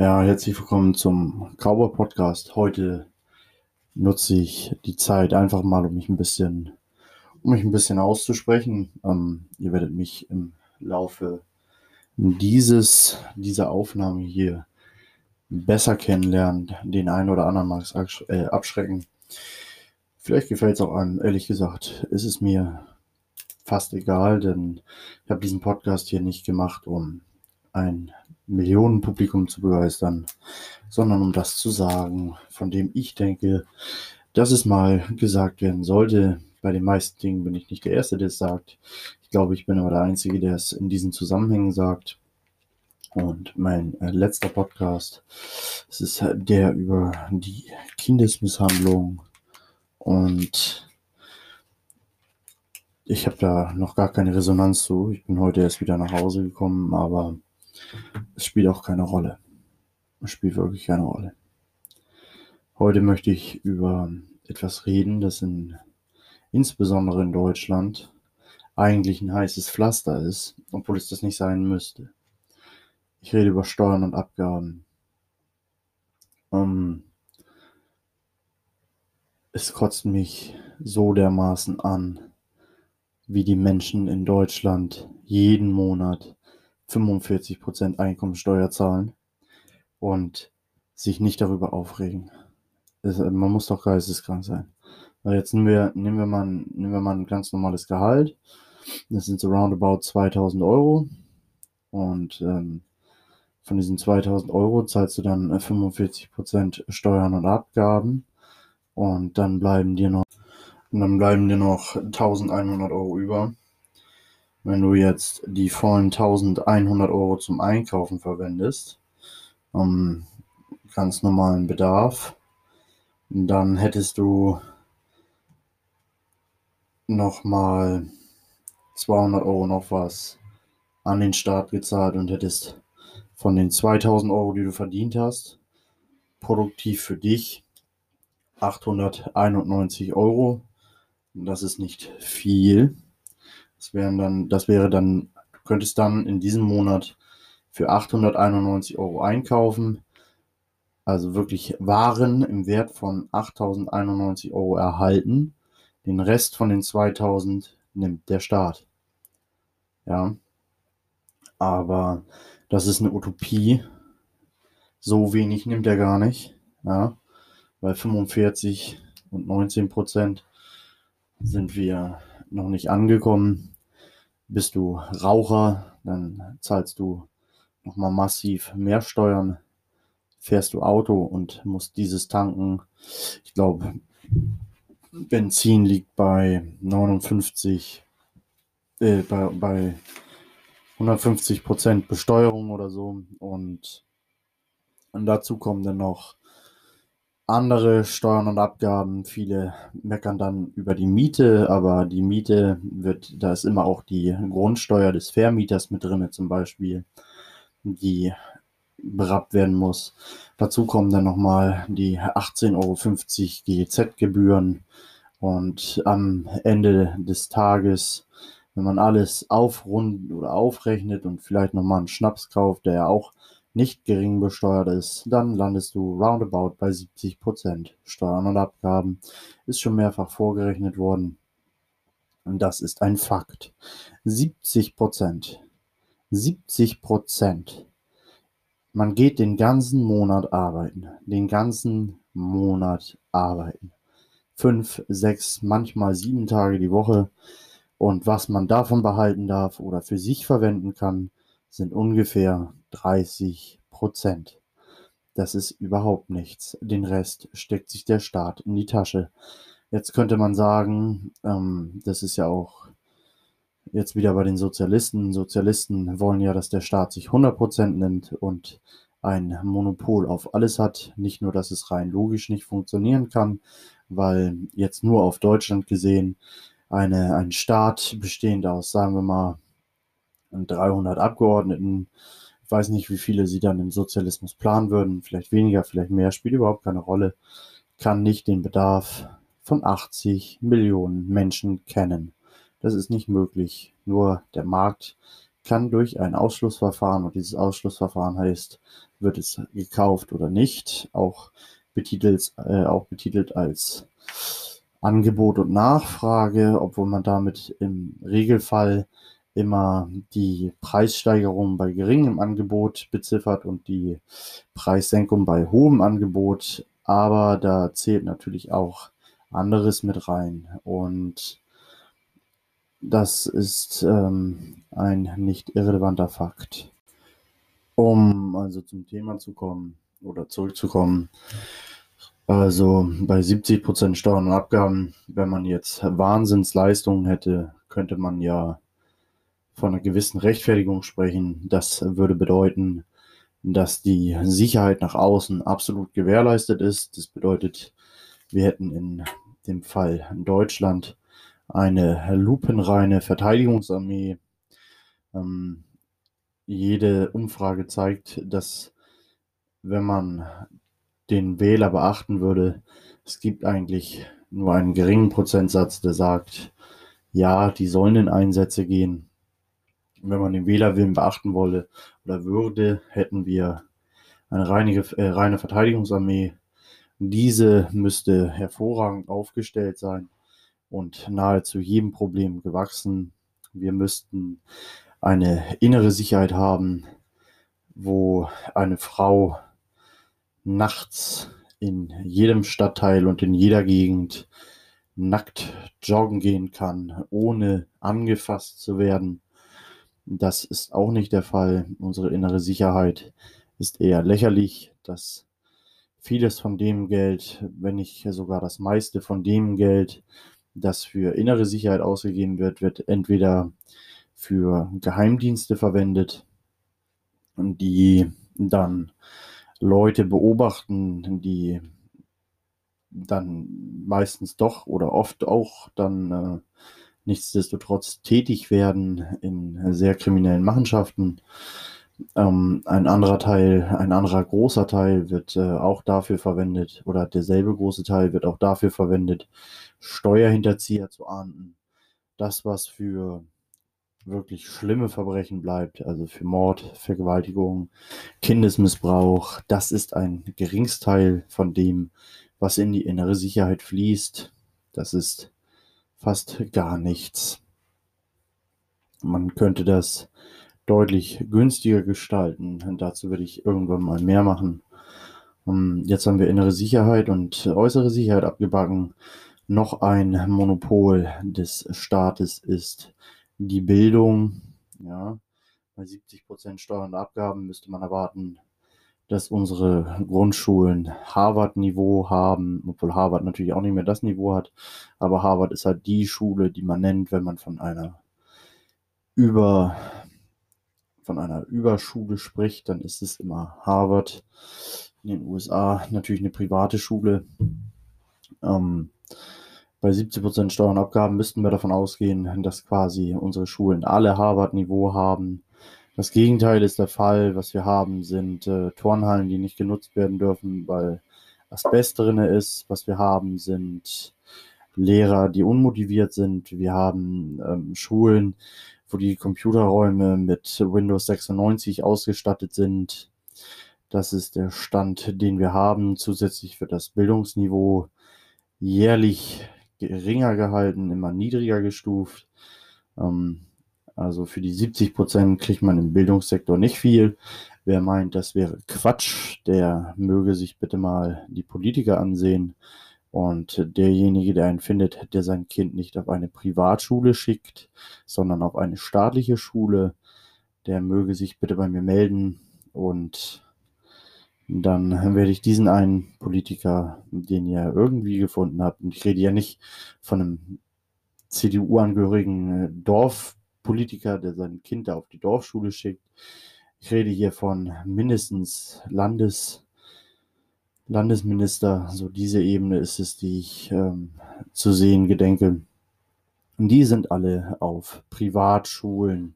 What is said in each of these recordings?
Ja, herzlich willkommen zum Cowboy Podcast. Heute nutze ich die Zeit einfach mal, um mich ein bisschen, um mich ein bisschen auszusprechen. Ähm, ihr werdet mich im Laufe dieses, dieser Aufnahme hier besser kennenlernen. Den einen oder anderen mag es äh, abschrecken. Vielleicht gefällt es auch einem. Ehrlich gesagt, ist es mir fast egal, denn ich habe diesen Podcast hier nicht gemacht, um ein Millionenpublikum zu begeistern, sondern um das zu sagen, von dem ich denke, dass es mal gesagt werden sollte. Bei den meisten Dingen bin ich nicht der Erste, der es sagt. Ich glaube, ich bin aber der Einzige, der es in diesen Zusammenhängen sagt. Und mein äh, letzter Podcast, es ist der über die Kindesmisshandlung. Und ich habe da noch gar keine Resonanz zu. Ich bin heute erst wieder nach Hause gekommen, aber es spielt auch keine Rolle. Es spielt wirklich keine Rolle. Heute möchte ich über etwas reden, das in, insbesondere in Deutschland eigentlich ein heißes Pflaster ist, obwohl es das nicht sein müsste. Ich rede über Steuern und Abgaben. Um, es kotzt mich so dermaßen an, wie die Menschen in Deutschland jeden Monat 45% Einkommensteuer zahlen und sich nicht darüber aufregen. Das, man muss doch geisteskrank sein. Weil jetzt nehmen wir, nehmen wir mal, nehmen wir mal ein ganz normales Gehalt. Das sind so roundabout 2000 Euro. Und ähm, von diesen 2000 Euro zahlst du dann 45% äh, Steuern und Abgaben. Und dann bleiben dir noch, und dann bleiben dir noch 1100 Euro über. Wenn du jetzt die vollen 1100 Euro zum Einkaufen verwendest, um ganz normalen Bedarf, dann hättest du nochmal 200 Euro noch was an den Staat gezahlt und hättest von den 2000 Euro, die du verdient hast, produktiv für dich 891 Euro. Das ist nicht viel. Das wären dann, das wäre dann, du könntest dann in diesem Monat für 891 Euro einkaufen, also wirklich Waren im Wert von 8091 Euro erhalten. Den Rest von den 2000 nimmt der Staat. Ja. Aber das ist eine Utopie. So wenig nimmt er gar nicht. Ja. Bei 45 und 19 Prozent sind wir noch nicht angekommen. Bist du Raucher, dann zahlst du nochmal massiv mehr Steuern. Fährst du Auto und musst dieses tanken. Ich glaube, Benzin liegt bei 59, äh, bei, bei 150 Prozent Besteuerung oder so. Und, und dazu kommen dann noch andere Steuern und Abgaben. Viele meckern dann über die Miete, aber die Miete wird, da ist immer auch die Grundsteuer des Vermieters mit drin, zum Beispiel, die berappt werden muss. Dazu kommen dann nochmal die 18,50 Euro GEZ-Gebühren und am Ende des Tages, wenn man alles aufrundet oder aufrechnet und vielleicht nochmal einen Schnaps kauft, der ja auch nicht gering besteuert ist, dann landest du roundabout bei 70% Steuern und Abgaben. Ist schon mehrfach vorgerechnet worden. Und das ist ein Fakt. 70%. 70%. Man geht den ganzen Monat arbeiten. Den ganzen Monat arbeiten. Fünf, sechs, manchmal sieben Tage die Woche. Und was man davon behalten darf oder für sich verwenden kann, sind ungefähr 30 Prozent. Das ist überhaupt nichts. Den Rest steckt sich der Staat in die Tasche. Jetzt könnte man sagen, ähm, das ist ja auch jetzt wieder bei den Sozialisten. Sozialisten wollen ja, dass der Staat sich 100 Prozent nimmt und ein Monopol auf alles hat. Nicht nur, dass es rein logisch nicht funktionieren kann, weil jetzt nur auf Deutschland gesehen eine, ein Staat bestehend aus, sagen wir mal, 300 Abgeordneten. Ich weiß nicht, wie viele sie dann im Sozialismus planen würden. Vielleicht weniger, vielleicht mehr, spielt überhaupt keine Rolle. Kann nicht den Bedarf von 80 Millionen Menschen kennen. Das ist nicht möglich. Nur der Markt kann durch ein Ausschlussverfahren, und dieses Ausschlussverfahren heißt, wird es gekauft oder nicht, auch betitelt, äh, auch betitelt als Angebot und Nachfrage, obwohl man damit im Regelfall immer die Preissteigerung bei geringem Angebot beziffert und die Preissenkung bei hohem Angebot. Aber da zählt natürlich auch anderes mit rein. Und das ist ähm, ein nicht irrelevanter Fakt. Um also zum Thema zu kommen oder zurückzukommen. Also bei 70% Steuern und Abgaben, wenn man jetzt Wahnsinnsleistungen hätte, könnte man ja von einer gewissen Rechtfertigung sprechen. Das würde bedeuten, dass die Sicherheit nach außen absolut gewährleistet ist. Das bedeutet, wir hätten in dem Fall Deutschland eine lupenreine Verteidigungsarmee. Ähm, jede Umfrage zeigt, dass wenn man den Wähler beachten würde, es gibt eigentlich nur einen geringen Prozentsatz, der sagt, ja, die sollen in Einsätze gehen. Wenn man den Wählerwillen beachten wolle oder würde, hätten wir eine reine, äh, reine Verteidigungsarmee. Diese müsste hervorragend aufgestellt sein und nahezu jedem Problem gewachsen. Wir müssten eine innere Sicherheit haben, wo eine Frau nachts in jedem Stadtteil und in jeder Gegend nackt joggen gehen kann, ohne angefasst zu werden. Das ist auch nicht der Fall. Unsere innere Sicherheit ist eher lächerlich, dass vieles von dem Geld, wenn nicht sogar das meiste von dem Geld, das für innere Sicherheit ausgegeben wird, wird entweder für Geheimdienste verwendet, die dann Leute beobachten, die dann meistens doch oder oft auch dann äh, nichtsdestotrotz tätig werden in sehr kriminellen Machenschaften. Ähm, ein anderer Teil, ein anderer großer Teil wird äh, auch dafür verwendet oder derselbe große Teil wird auch dafür verwendet, Steuerhinterzieher zu ahnden. Das, was für wirklich schlimme Verbrechen bleibt, also für Mord, Vergewaltigung, Kindesmissbrauch, das ist ein Geringsteil von dem, was in die innere Sicherheit fließt. Das ist fast gar nichts. Man könnte das deutlich günstiger gestalten. Dazu werde ich irgendwann mal mehr machen. Um, jetzt haben wir innere Sicherheit und äußere Sicherheit abgebacken. Noch ein Monopol des Staates ist die Bildung, ja, bei 70 Prozent Steuern und Abgaben müsste man erwarten, dass unsere Grundschulen Harvard-Niveau haben, obwohl Harvard natürlich auch nicht mehr das Niveau hat, aber Harvard ist halt die Schule, die man nennt, wenn man von einer über von einer Überschule spricht, dann ist es immer Harvard. In den USA natürlich eine private Schule. Ähm, bei 70% Steuern und Abgaben müssten wir davon ausgehen, dass quasi unsere Schulen alle Harvard-Niveau haben. Das Gegenteil ist der Fall. Was wir haben, sind äh, Turnhallen, die nicht genutzt werden dürfen, weil Asbest drin ist. Was wir haben, sind Lehrer, die unmotiviert sind. Wir haben ähm, Schulen, wo die Computerräume mit Windows 96 ausgestattet sind. Das ist der Stand, den wir haben. Zusätzlich wird das Bildungsniveau jährlich geringer gehalten, immer niedriger gestuft. Ähm, also für die 70 Prozent kriegt man im Bildungssektor nicht viel. Wer meint, das wäre Quatsch, der möge sich bitte mal die Politiker ansehen. Und derjenige, der einen findet, der sein Kind nicht auf eine Privatschule schickt, sondern auf eine staatliche Schule, der möge sich bitte bei mir melden und dann werde ich diesen einen Politiker, den ihr irgendwie gefunden habt, und ich rede ja nicht von einem CDU-angehörigen äh, Dorfpolitiker, der sein Kind da auf die Dorfschule schickt. Ich rede hier von mindestens Landes, Landesminister, so diese Ebene ist es, die ich ähm, zu sehen gedenke. Und die sind alle auf Privatschulen.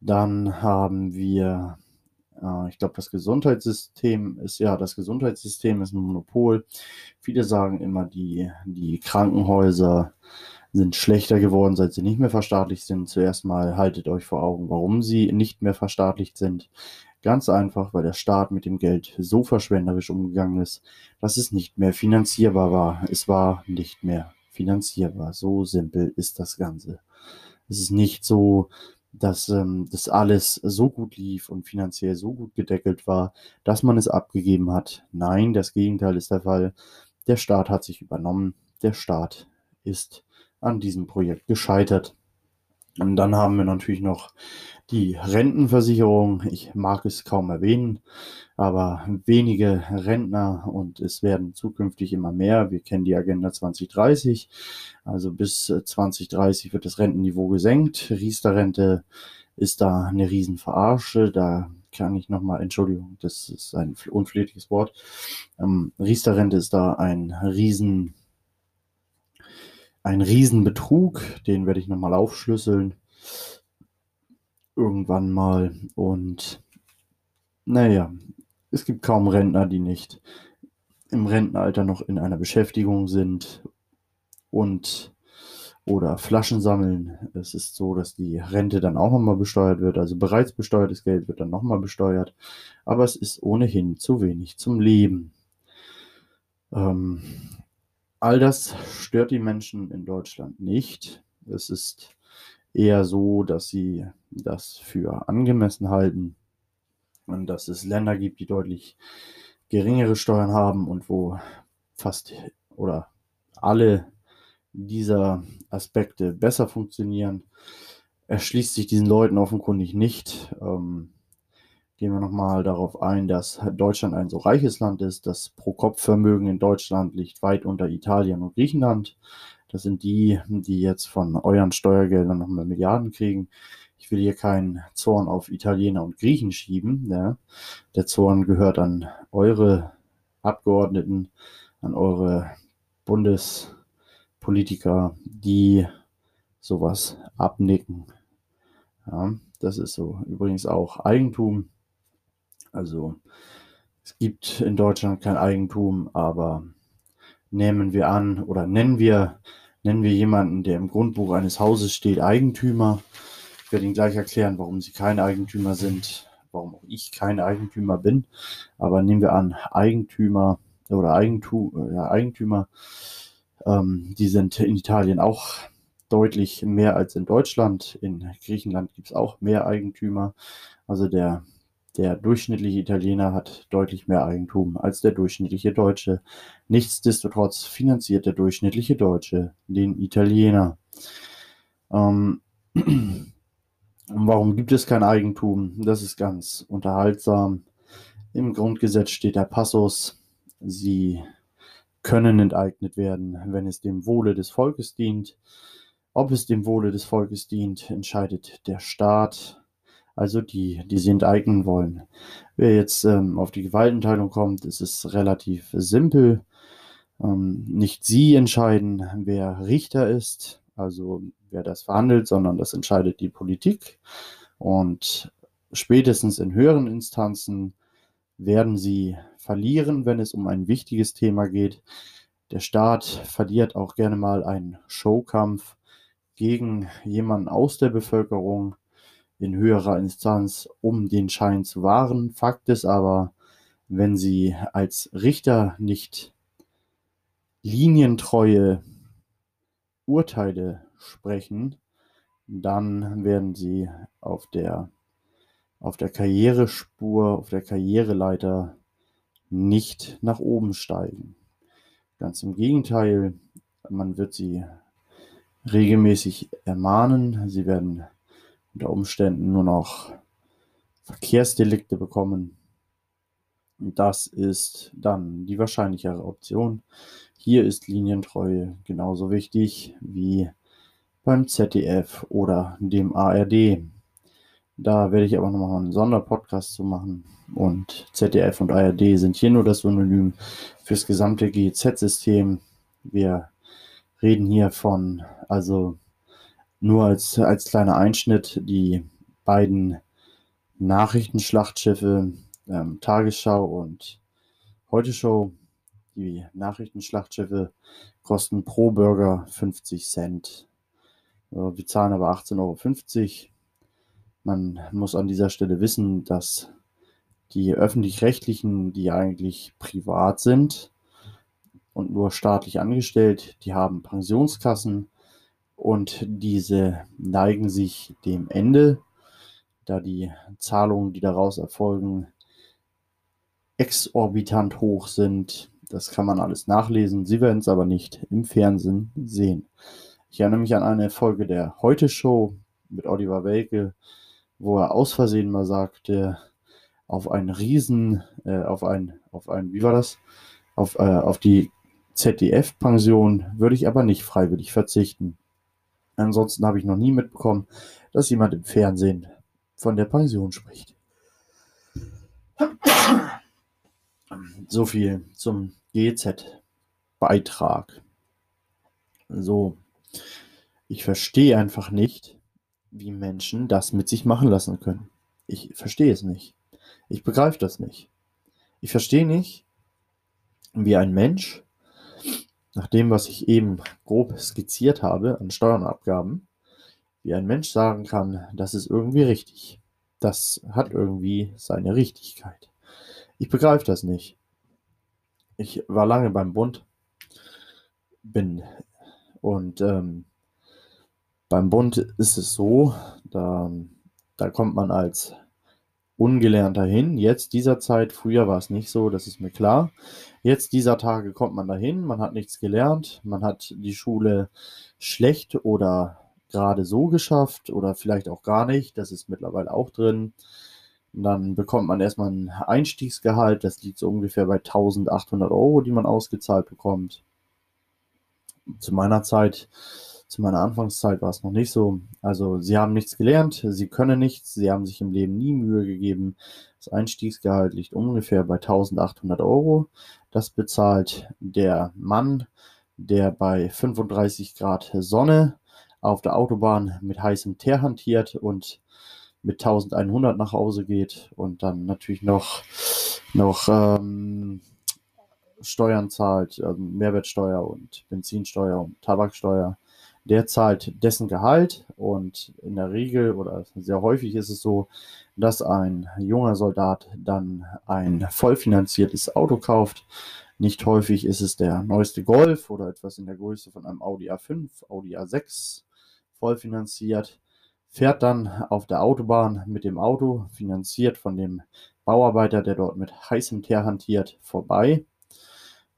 Dann haben wir äh, ich glaube, das Gesundheitssystem ist ja, das Gesundheitssystem ist ein Monopol. Viele sagen immer, die, die Krankenhäuser sind schlechter geworden, seit sie nicht mehr verstaatlicht sind. Zuerst mal haltet euch vor Augen, warum sie nicht mehr verstaatlicht sind. Ganz einfach, weil der Staat mit dem Geld so verschwenderisch umgegangen ist, dass es nicht mehr finanzierbar war. Es war nicht mehr finanzierbar. So simpel ist das Ganze. Es ist nicht so, dass ähm, das alles so gut lief und finanziell so gut gedeckelt war, dass man es abgegeben hat. Nein, das Gegenteil ist der Fall. Der Staat hat sich übernommen. Der Staat ist an diesem Projekt gescheitert. Und dann haben wir natürlich noch die Rentenversicherung. Ich mag es kaum erwähnen, aber wenige Rentner und es werden zukünftig immer mehr. Wir kennen die Agenda 2030. Also bis 2030 wird das Rentenniveau gesenkt. Riester-Rente ist da eine Riesenverarsche. Da kann ich nochmal, Entschuldigung, das ist ein unflätiges Wort. Ähm, Riester-Rente ist da ein Riesen, ein Riesenbetrug. Den werde ich nochmal aufschlüsseln. Irgendwann mal. Und naja, es gibt kaum Rentner, die nicht im Rentenalter noch in einer Beschäftigung sind und oder Flaschen sammeln. Es ist so, dass die Rente dann auch nochmal besteuert wird. Also bereits besteuertes Geld wird dann nochmal besteuert. Aber es ist ohnehin zu wenig zum Leben. Ähm, all das stört die Menschen in Deutschland nicht. Es ist eher so, dass sie das für angemessen halten und dass es Länder gibt, die deutlich geringere Steuern haben und wo fast oder alle dieser Aspekte besser funktionieren, erschließt sich diesen Leuten offenkundig nicht. Ähm, gehen wir nochmal darauf ein, dass Deutschland ein so reiches Land ist. Das Pro-Kopf-Vermögen in Deutschland liegt weit unter Italien und Griechenland. Das sind die, die jetzt von euren Steuergeldern nochmal Milliarden kriegen. Ich will hier keinen Zorn auf Italiener und Griechen schieben. Ja. Der Zorn gehört an eure Abgeordneten, an eure Bundes- Politiker, die sowas abnicken. Ja, das ist so. Übrigens auch Eigentum. Also es gibt in Deutschland kein Eigentum, aber nehmen wir an oder nennen wir, nennen wir jemanden, der im Grundbuch eines Hauses steht, Eigentümer. Ich werde Ihnen gleich erklären, warum Sie kein Eigentümer sind, warum auch ich kein Eigentümer bin. Aber nehmen wir an, Eigentümer oder Eigentum, ja, Eigentümer ähm, die sind in Italien auch deutlich mehr als in Deutschland. In Griechenland gibt es auch mehr Eigentümer. Also der, der durchschnittliche Italiener hat deutlich mehr Eigentum als der durchschnittliche Deutsche. Nichtsdestotrotz finanziert der durchschnittliche Deutsche den Italiener. Ähm, warum gibt es kein Eigentum? Das ist ganz unterhaltsam. Im Grundgesetz steht der Passus, sie können enteignet werden, wenn es dem Wohle des Volkes dient. Ob es dem Wohle des Volkes dient, entscheidet der Staat, also die, die sie enteignen wollen. Wer jetzt ähm, auf die Gewaltenteilung kommt, ist es relativ simpel. Ähm, nicht sie entscheiden, wer Richter ist, also wer das verhandelt, sondern das entscheidet die Politik. Und spätestens in höheren Instanzen werden sie verlieren, wenn es um ein wichtiges Thema geht. Der Staat verliert auch gerne mal einen Showkampf gegen jemanden aus der Bevölkerung in höherer Instanz, um den Schein zu wahren. Fakt ist aber, wenn sie als Richter nicht linientreue Urteile sprechen, dann werden sie auf der auf der Karrierespur, auf der Karriereleiter nicht nach oben steigen. Ganz im Gegenteil, man wird sie regelmäßig ermahnen. Sie werden unter Umständen nur noch Verkehrsdelikte bekommen. Und das ist dann die wahrscheinlichere Option. Hier ist Linientreue genauso wichtig wie beim ZDF oder dem ARD. Da werde ich aber nochmal einen Sonderpodcast zu machen. Und ZDF und ARD sind hier nur das Synonym fürs gesamte GEZ-System. Wir reden hier von, also nur als, als kleiner Einschnitt, die beiden Nachrichtenschlachtschiffe, ähm, Tagesschau und Heute Show, Die Nachrichtenschlachtschiffe kosten pro Burger 50 Cent. Wir zahlen aber 18,50 Euro. Man muss an dieser Stelle wissen, dass die öffentlich-rechtlichen, die eigentlich privat sind und nur staatlich angestellt, die haben Pensionskassen und diese neigen sich dem Ende, da die Zahlungen, die daraus erfolgen, exorbitant hoch sind. Das kann man alles nachlesen. Sie werden es aber nicht im Fernsehen sehen. Ich erinnere mich an eine Folge der Heute Show mit Oliver Welke, wo er aus Versehen mal sagte, auf einen Riesen, äh, auf ein, auf ein, wie war das? Auf, äh, auf die ZDF-Pension würde ich aber nicht freiwillig verzichten. Ansonsten habe ich noch nie mitbekommen, dass jemand im Fernsehen von der Pension spricht. So viel zum GZ-Beitrag. So, ich verstehe einfach nicht, wie Menschen das mit sich machen lassen können. Ich verstehe es nicht. Ich begreife das nicht. Ich verstehe nicht, wie ein Mensch, nach dem, was ich eben grob skizziert habe an Steuern und Abgaben, wie ein Mensch sagen kann, das ist irgendwie richtig. Das hat irgendwie seine Richtigkeit. Ich begreife das nicht. Ich war lange beim Bund, bin und ähm, beim Bund ist es so, da, da kommt man als ungelernter hin. Jetzt dieser Zeit, früher war es nicht so, das ist mir klar. Jetzt dieser Tage kommt man dahin, man hat nichts gelernt, man hat die Schule schlecht oder gerade so geschafft oder vielleicht auch gar nicht, das ist mittlerweile auch drin. Dann bekommt man erstmal ein Einstiegsgehalt, das liegt so ungefähr bei 1800 Euro, die man ausgezahlt bekommt. Zu meiner Zeit zu meiner Anfangszeit war es noch nicht so. Also sie haben nichts gelernt, sie können nichts, sie haben sich im Leben nie Mühe gegeben. Das Einstiegsgehalt liegt ungefähr bei 1800 Euro. Das bezahlt der Mann, der bei 35 Grad Sonne auf der Autobahn mit heißem Teer hantiert und mit 1100 nach Hause geht und dann natürlich noch, noch ähm, Steuern zahlt, also Mehrwertsteuer und Benzinsteuer und Tabaksteuer der zahlt dessen Gehalt und in der Regel oder sehr häufig ist es so, dass ein junger Soldat dann ein vollfinanziertes Auto kauft. Nicht häufig ist es der neueste Golf oder etwas in der Größe von einem Audi A5, Audi A6 vollfinanziert, fährt dann auf der Autobahn mit dem Auto, finanziert von dem Bauarbeiter, der dort mit heißem Teer hantiert, vorbei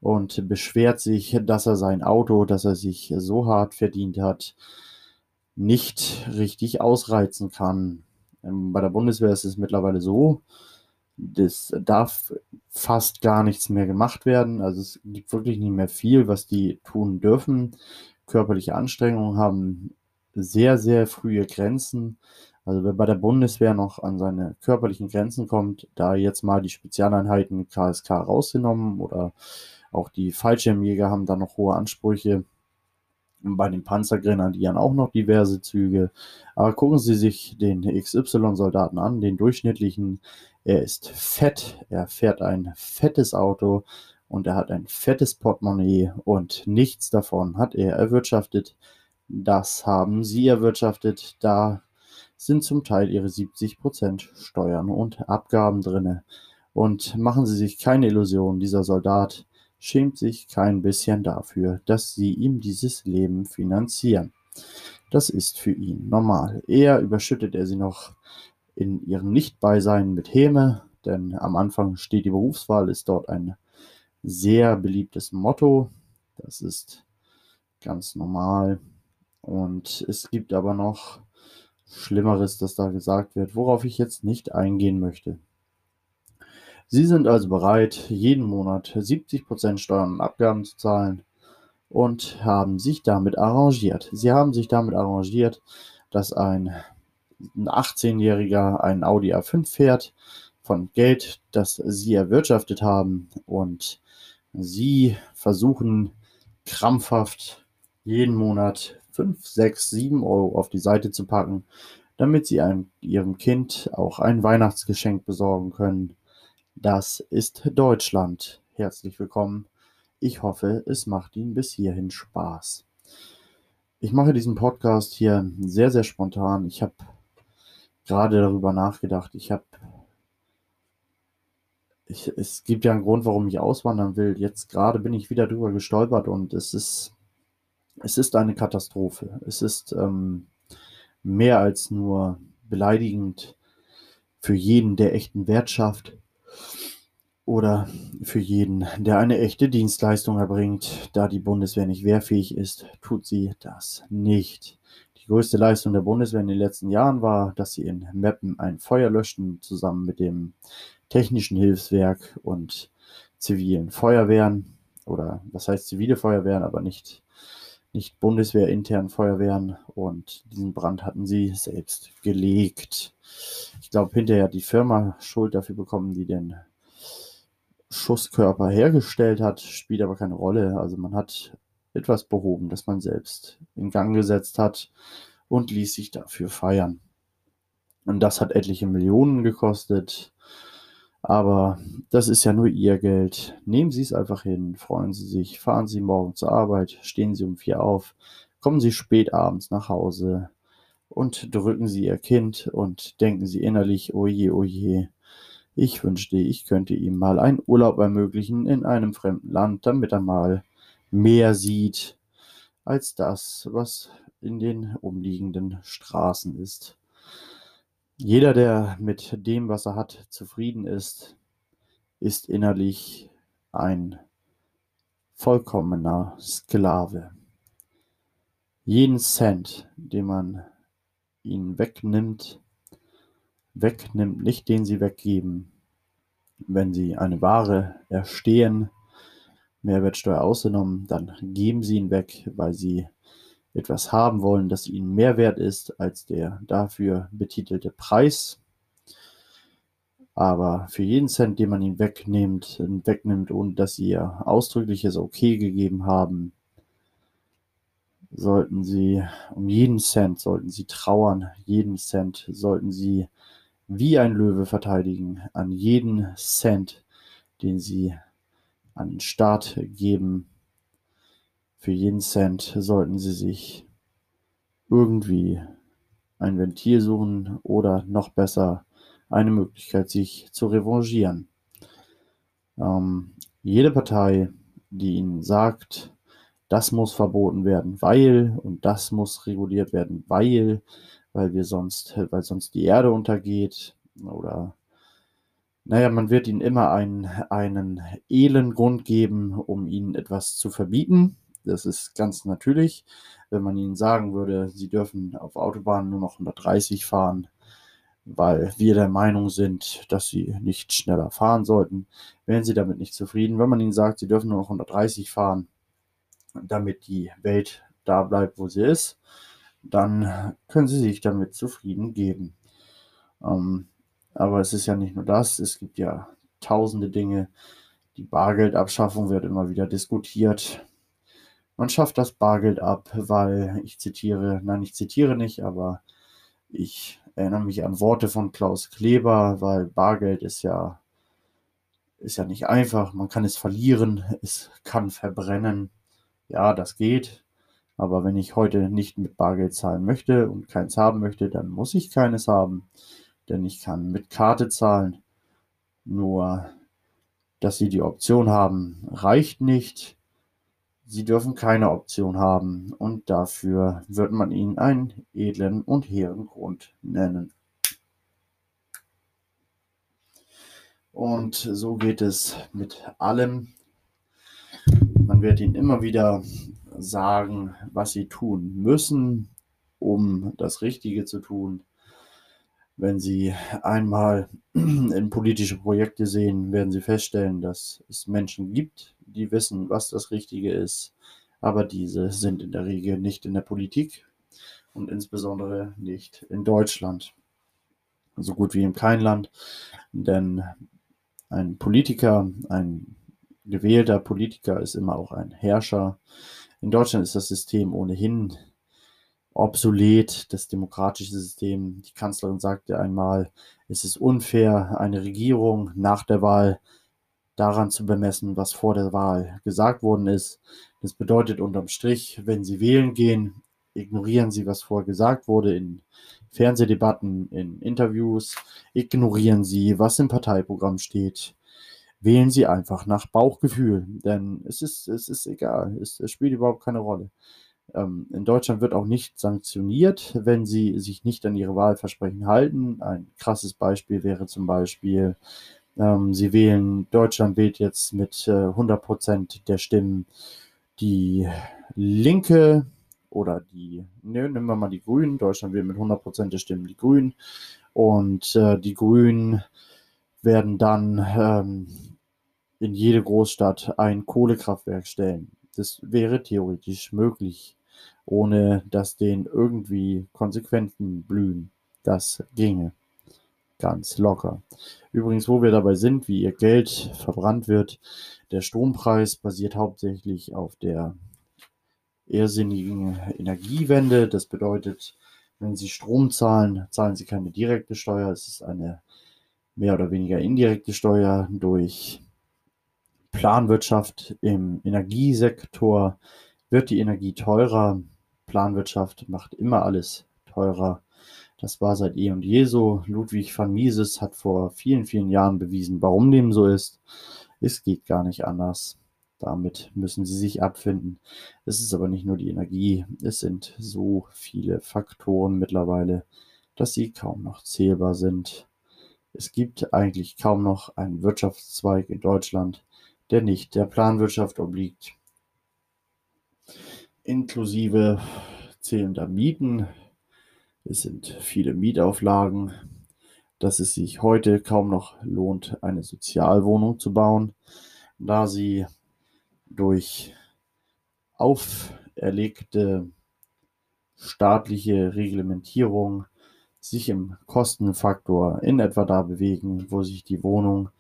und beschwert sich, dass er sein Auto, das er sich so hart verdient hat, nicht richtig ausreizen kann. Ähm, bei der Bundeswehr ist es mittlerweile so, das darf fast gar nichts mehr gemacht werden. Also es gibt wirklich nicht mehr viel, was die tun dürfen. Körperliche Anstrengungen haben sehr, sehr frühe Grenzen. Also wer bei der Bundeswehr noch an seine körperlichen Grenzen kommt, da jetzt mal die Spezialeinheiten KSK rausgenommen oder auch die Fallschirmjäger haben da noch hohe Ansprüche. Bei den Panzergrenadieren auch noch diverse Züge. Aber gucken Sie sich den XY-Soldaten an, den durchschnittlichen. Er ist fett, er fährt ein fettes Auto und er hat ein fettes Portemonnaie und nichts davon hat er erwirtschaftet. Das haben Sie erwirtschaftet. Da sind zum Teil Ihre 70% Steuern und Abgaben drin. Und machen Sie sich keine Illusionen, dieser Soldat schämt sich kein bisschen dafür, dass sie ihm dieses Leben finanzieren. Das ist für ihn normal. Eher überschüttet er sie noch in ihrem Nichtbeisein mit Häme, denn am Anfang steht die Berufswahl, ist dort ein sehr beliebtes Motto. Das ist ganz normal. Und es gibt aber noch Schlimmeres, das da gesagt wird, worauf ich jetzt nicht eingehen möchte. Sie sind also bereit, jeden Monat 70% Steuern und Abgaben zu zahlen und haben sich damit arrangiert. Sie haben sich damit arrangiert, dass ein 18-Jähriger einen Audi A5 fährt von Geld, das sie erwirtschaftet haben und sie versuchen krampfhaft jeden Monat 5, 6, 7 Euro auf die Seite zu packen, damit sie einem, ihrem Kind auch ein Weihnachtsgeschenk besorgen können das ist Deutschland. Herzlich willkommen Ich hoffe, es macht Ihnen bis hierhin Spaß. Ich mache diesen Podcast hier sehr, sehr spontan. Ich habe gerade darüber nachgedacht. Ich habe ich, es gibt ja einen Grund, warum ich auswandern will. Jetzt gerade bin ich wieder drüber gestolpert und es ist, es ist eine Katastrophe. Es ist ähm, mehr als nur beleidigend für jeden, der echten Wert schafft oder für jeden, der eine echte Dienstleistung erbringt. Da die Bundeswehr nicht wehrfähig ist, tut sie das nicht. Die größte Leistung der Bundeswehr in den letzten Jahren war, dass sie in Meppen ein Feuer löschten, zusammen mit dem Technischen Hilfswerk und zivilen Feuerwehren. Oder was heißt zivile Feuerwehren, aber nicht, nicht bundeswehrinternen Feuerwehren. Und diesen Brand hatten sie selbst gelegt. Ich glaube, hinterher die Firma Schuld dafür bekommen, die den Schusskörper hergestellt hat, spielt aber keine Rolle. Also man hat etwas behoben, das man selbst in Gang gesetzt hat und ließ sich dafür feiern. Und das hat etliche Millionen gekostet. Aber das ist ja nur Ihr Geld. Nehmen Sie es einfach hin, freuen Sie sich, fahren Sie morgen zur Arbeit, stehen Sie um vier auf, kommen Sie spät abends nach Hause und drücken Sie Ihr Kind und denken Sie innerlich, oje, oje, ich wünschte, ich könnte ihm mal einen Urlaub ermöglichen in einem fremden Land, damit er mal mehr sieht als das, was in den umliegenden Straßen ist. Jeder, der mit dem, was er hat, zufrieden ist, ist innerlich ein vollkommener Sklave. Jeden Cent, den man ihnen wegnimmt, wegnimmt, nicht den sie weggeben. Wenn sie eine Ware erstehen, Mehrwertsteuer ausgenommen, dann geben sie ihn weg, weil sie etwas haben wollen, das ihnen mehr wert ist als der dafür betitelte Preis. Aber für jeden Cent, den man ihn wegnimmt, wegnimmt, ohne dass sie ihr ausdrückliches Okay gegeben haben, sollten sie um jeden Cent sollten sie trauern, jeden Cent sollten sie wie ein Löwe verteidigen, an jeden Cent, den sie an den Staat geben. Für jeden Cent sollten sie sich irgendwie ein Ventil suchen oder noch besser eine Möglichkeit, sich zu revanchieren. Ähm, jede Partei, die ihnen sagt, das muss verboten werden, weil und das muss reguliert werden, weil weil wir sonst, weil sonst die Erde untergeht oder naja, man wird ihnen immer einen, einen edlen Grund geben, um ihnen etwas zu verbieten. Das ist ganz natürlich. Wenn man ihnen sagen würde, sie dürfen auf Autobahnen nur noch 130 fahren, weil wir der Meinung sind, dass sie nicht schneller fahren sollten, wären sie damit nicht zufrieden. Wenn man ihnen sagt, sie dürfen nur noch 130 fahren, damit die Welt da bleibt, wo sie ist, dann können sie sich damit zufrieden geben. Ähm, aber es ist ja nicht nur das, es gibt ja tausende Dinge. Die Bargeldabschaffung wird immer wieder diskutiert. Man schafft das Bargeld ab, weil ich zitiere, nein, ich zitiere nicht, aber ich erinnere mich an Worte von Klaus Kleber, weil Bargeld ist ja, ist ja nicht einfach. Man kann es verlieren, es kann verbrennen. Ja, das geht. Aber wenn ich heute nicht mit Bargeld zahlen möchte und keins haben möchte, dann muss ich keines haben. Denn ich kann mit Karte zahlen. Nur, dass Sie die Option haben, reicht nicht. Sie dürfen keine Option haben und dafür wird man Ihnen einen edlen und hehren Grund nennen. Und so geht es mit allem. Man wird Ihnen immer wieder sagen, was sie tun müssen, um das Richtige zu tun. Wenn Sie einmal in politische Projekte sehen, werden Sie feststellen, dass es Menschen gibt, die wissen, was das Richtige ist, aber diese sind in der Regel nicht in der Politik und insbesondere nicht in Deutschland. So gut wie in kein Land, denn ein Politiker, ein gewählter Politiker ist immer auch ein Herrscher, in Deutschland ist das System ohnehin obsolet, das demokratische System. Die Kanzlerin sagte einmal, es ist unfair, eine Regierung nach der Wahl daran zu bemessen, was vor der Wahl gesagt worden ist. Das bedeutet unterm Strich, wenn Sie wählen gehen, ignorieren Sie, was vorher gesagt wurde in Fernsehdebatten, in Interviews, ignorieren Sie, was im Parteiprogramm steht. Wählen Sie einfach nach Bauchgefühl, denn es ist, es ist egal, es, es spielt überhaupt keine Rolle. Ähm, in Deutschland wird auch nicht sanktioniert, wenn Sie sich nicht an Ihre Wahlversprechen halten. Ein krasses Beispiel wäre zum Beispiel, ähm, Sie wählen, Deutschland wählt jetzt mit äh, 100 Prozent der Stimmen die Linke oder die, ne, nehmen wir mal die Grünen. Deutschland wählt mit 100 Prozent der Stimmen die Grünen. Und äh, die Grünen werden dann ähm, in jede Großstadt ein Kohlekraftwerk stellen. Das wäre theoretisch möglich, ohne dass denen irgendwie Konsequenzen blühen. Das ginge ganz locker. Übrigens, wo wir dabei sind, wie ihr Geld verbrannt wird, der Strompreis basiert hauptsächlich auf der irrsinnigen Energiewende. Das bedeutet, wenn Sie Strom zahlen, zahlen Sie keine direkte Steuer. Es ist eine mehr oder weniger indirekte Steuer durch Planwirtschaft im Energiesektor. Wird die Energie teurer? Planwirtschaft macht immer alles teurer. Das war seit eh und je so. Ludwig van Mises hat vor vielen, vielen Jahren bewiesen, warum dem so ist. Es geht gar nicht anders. Damit müssen sie sich abfinden. Es ist aber nicht nur die Energie, es sind so viele Faktoren mittlerweile, dass sie kaum noch zählbar sind. Es gibt eigentlich kaum noch einen Wirtschaftszweig in Deutschland, der nicht der Planwirtschaft obliegt. Inklusive zählender Mieten, es sind viele Mietauflagen, dass es sich heute kaum noch lohnt, eine Sozialwohnung zu bauen, da sie durch auferlegte staatliche Reglementierung sich im Kostenfaktor in etwa da bewegen, wo sich die Wohnung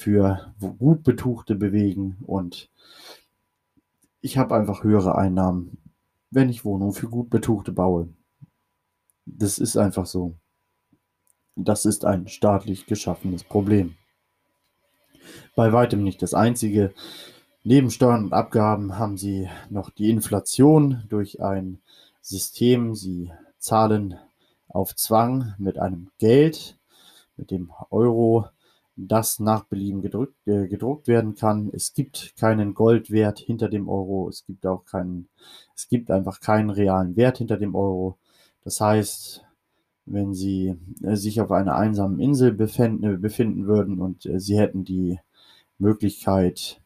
für gut Betuchte bewegen und ich habe einfach höhere Einnahmen, wenn ich Wohnungen für gut Betuchte baue. Das ist einfach so. Das ist ein staatlich geschaffenes Problem. Bei weitem nicht das einzige. Neben Steuern und Abgaben haben sie noch die Inflation durch ein System. Sie zahlen auf Zwang mit einem Geld, mit dem Euro, das nach Belieben gedrückt, äh, gedruckt werden kann. Es gibt keinen Goldwert hinter dem Euro. Es gibt auch keinen, es gibt einfach keinen realen Wert hinter dem Euro. Das heißt, wenn sie äh, sich auf einer einsamen Insel befinden, äh, befinden würden und äh, sie hätten die Möglichkeit,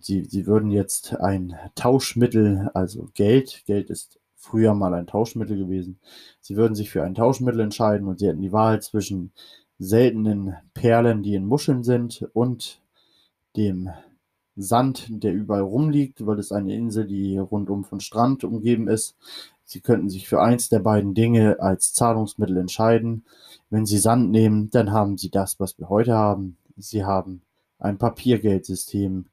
sie, sie würden jetzt ein Tauschmittel, also Geld, Geld ist früher mal ein Tauschmittel gewesen, sie würden sich für ein Tauschmittel entscheiden und sie hätten die Wahl zwischen seltenen Perlen, die in Muscheln sind und dem Sand, der überall rumliegt, weil es eine Insel, die rundum von Strand umgeben ist. Sie könnten sich für eins der beiden Dinge als Zahlungsmittel entscheiden. Wenn Sie Sand nehmen, dann haben Sie das, was wir heute haben. Sie haben ein Papiergeldsystem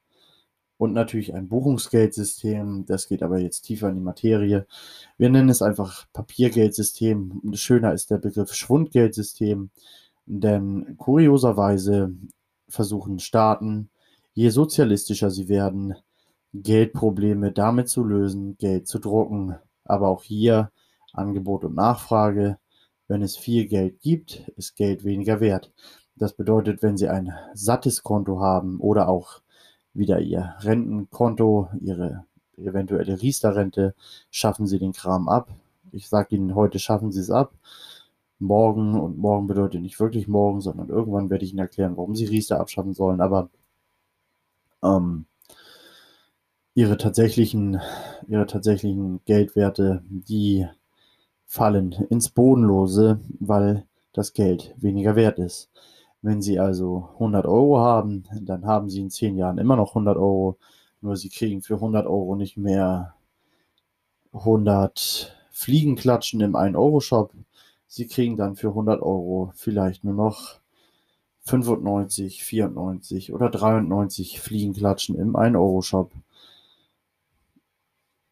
und natürlich ein Buchungsgeldsystem. Das geht aber jetzt tiefer in die Materie. Wir nennen es einfach Papiergeldsystem. Schöner ist der Begriff Schwundgeldsystem, denn kurioserweise versuchen Staaten, je sozialistischer sie werden, Geldprobleme damit zu lösen, Geld zu drucken. Aber auch hier Angebot und Nachfrage. Wenn es viel Geld gibt, ist Geld weniger wert. Das bedeutet, wenn Sie ein sattes Konto haben oder auch wieder Ihr Rentenkonto, Ihre eventuelle Riester-Rente, schaffen Sie den Kram ab. Ich sage Ihnen, heute schaffen Sie es ab. Morgen und morgen bedeutet nicht wirklich morgen, sondern irgendwann werde ich Ihnen erklären, warum Sie Riester abschaffen sollen. Aber ähm, ihre tatsächlichen, ihre tatsächlichen Geldwerte, die fallen ins Bodenlose, weil das Geld weniger wert ist. Wenn Sie also 100 Euro haben, dann haben Sie in 10 Jahren immer noch 100 Euro, nur Sie kriegen für 100 Euro nicht mehr 100 Fliegenklatschen im 1-Euro-Shop. Sie kriegen dann für 100 Euro vielleicht nur noch 95, 94 oder 93 Fliegenklatschen im 1-Euro-Shop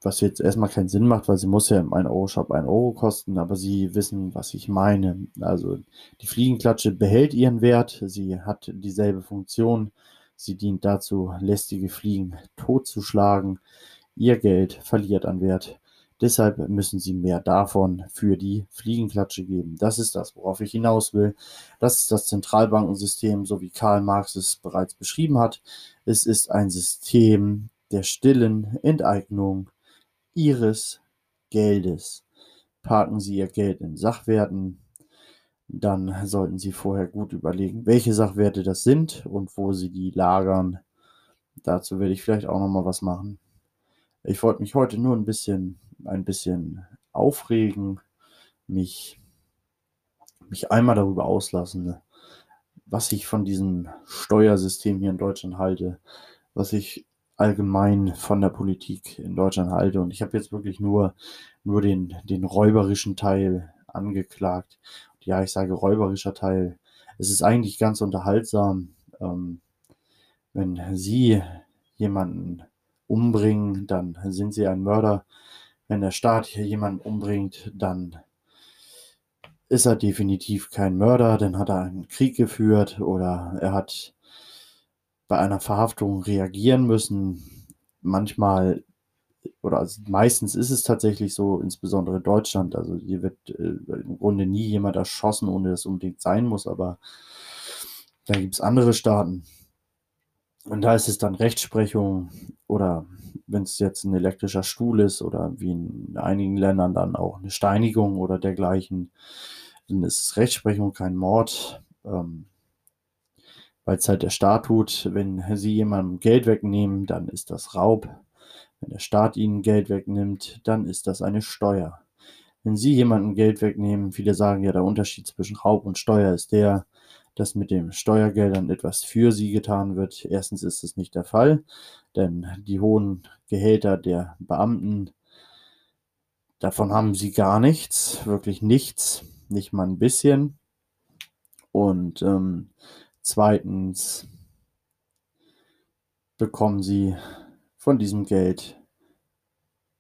was jetzt erstmal keinen Sinn macht, weil sie muss ja im 1-Euro-Shop 1 Euro kosten, aber sie wissen, was ich meine. Also die Fliegenklatsche behält ihren Wert, sie hat dieselbe Funktion, Sie dient dazu, lästige Fliegen totzuschlagen. Ihr Geld verliert an Wert. Deshalb müssen Sie mehr davon für die Fliegenklatsche geben. Das ist das, worauf ich hinaus will. Das ist das Zentralbankensystem, so wie Karl Marx es bereits beschrieben hat. Es ist ein System der stillen Enteignung Ihres Geldes. Parken Sie Ihr Geld in Sachwerten, dann sollten Sie vorher gut überlegen, welche Sachwerte das sind und wo Sie die lagern. Dazu werde ich vielleicht auch noch mal was machen. Ich wollte mich heute nur ein bisschen ein bisschen aufregen, mich, mich einmal darüber auslassen, was ich von diesem Steuersystem hier in Deutschland halte, was ich allgemein von der Politik in Deutschland halte. Und ich habe jetzt wirklich nur, nur den, den räuberischen Teil angeklagt. Ja, ich sage räuberischer Teil. Es ist eigentlich ganz unterhaltsam, ähm, wenn Sie jemanden umbringen, dann sind Sie ein Mörder wenn der Staat hier jemanden umbringt, dann ist er definitiv kein Mörder, dann hat er einen Krieg geführt oder er hat bei einer Verhaftung reagieren müssen. Manchmal oder also meistens ist es tatsächlich so, insbesondere Deutschland, also hier wird äh, im Grunde nie jemand erschossen, ohne dass es unbedingt sein muss, aber da gibt es andere Staaten. Und da ist es dann Rechtsprechung oder wenn es jetzt ein elektrischer Stuhl ist oder wie in einigen Ländern dann auch eine Steinigung oder dergleichen, dann ist es Rechtsprechung, kein Mord, ähm, weil es halt der Staat tut. Wenn sie jemandem Geld wegnehmen, dann ist das Raub. Wenn der Staat ihnen Geld wegnimmt, dann ist das eine Steuer. Wenn sie jemandem Geld wegnehmen, viele sagen ja, der Unterschied zwischen Raub und Steuer ist der, dass mit den Steuergeldern etwas für sie getan wird. Erstens ist es nicht der Fall, denn die hohen Gehälter der Beamten, davon haben sie gar nichts, wirklich nichts, nicht mal ein bisschen. Und ähm, zweitens bekommen sie von diesem Geld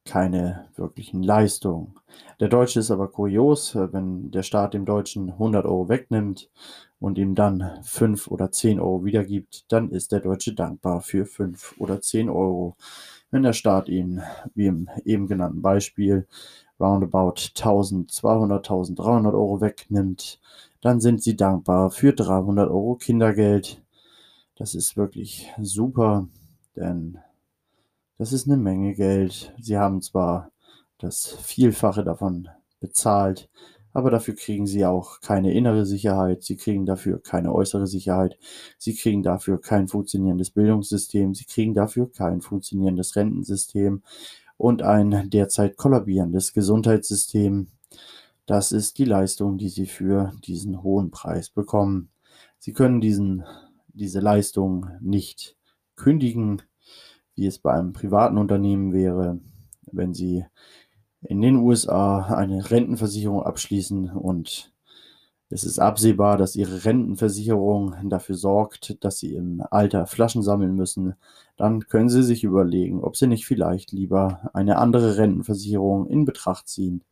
keine wirklichen Leistungen. Der Deutsche ist aber kurios, wenn der Staat dem Deutschen 100 Euro wegnimmt und ihm dann 5 oder 10 Euro wiedergibt, dann ist der Deutsche dankbar für 5 oder 10 Euro. Wenn der Staat ihm, wie im eben genannten Beispiel, roundabout 1200, 1300 Euro wegnimmt, dann sind sie dankbar für 300 Euro Kindergeld. Das ist wirklich super, denn das ist eine Menge Geld. Sie haben zwar das Vielfache davon bezahlt, aber dafür kriegen sie auch keine innere Sicherheit, sie kriegen dafür keine äußere Sicherheit, sie kriegen dafür kein funktionierendes Bildungssystem, sie kriegen dafür kein funktionierendes Rentensystem und ein derzeit kollabierendes Gesundheitssystem. Das ist die Leistung, die sie für diesen hohen Preis bekommen. Sie können diesen, diese Leistung nicht kündigen, wie es bei einem privaten Unternehmen wäre, wenn Sie in den USA eine Rentenversicherung abschließen und es ist absehbar, dass Ihre Rentenversicherung dafür sorgt, dass Sie im Alter Flaschen sammeln müssen, dann können Sie sich überlegen, ob Sie nicht vielleicht lieber eine andere Rentenversicherung in Betracht ziehen.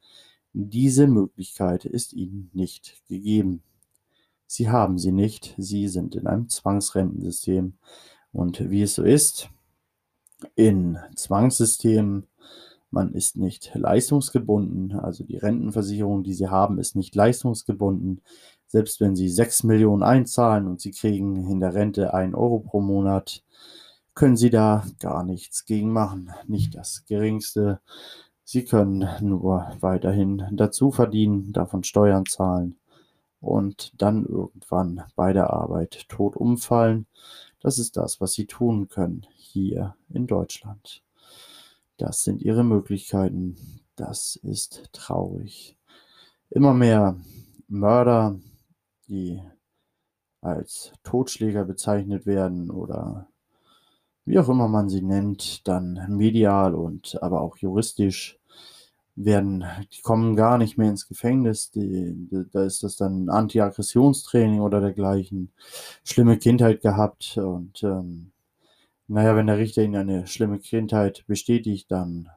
Diese Möglichkeit ist Ihnen nicht gegeben. Sie haben sie nicht, Sie sind in einem Zwangsrentensystem. Und wie es so ist, in Zwangssystemen. Man ist nicht leistungsgebunden, also die Rentenversicherung, die Sie haben, ist nicht leistungsgebunden. Selbst wenn Sie 6 Millionen einzahlen und Sie kriegen in der Rente 1 Euro pro Monat, können Sie da gar nichts gegen machen. Nicht das geringste. Sie können nur weiterhin dazu verdienen, davon Steuern zahlen und dann irgendwann bei der Arbeit tot umfallen. Das ist das, was Sie tun können hier in Deutschland. Das sind ihre Möglichkeiten. Das ist traurig. Immer mehr Mörder, die als Totschläger bezeichnet werden oder wie auch immer man sie nennt, dann medial und aber auch juristisch werden, die kommen gar nicht mehr ins Gefängnis. Die, die, da ist das dann Anti-Aggressionstraining oder dergleichen. Schlimme Kindheit gehabt und ähm, naja, wenn der Richter Ihnen eine schlimme Kindheit bestätigt, dann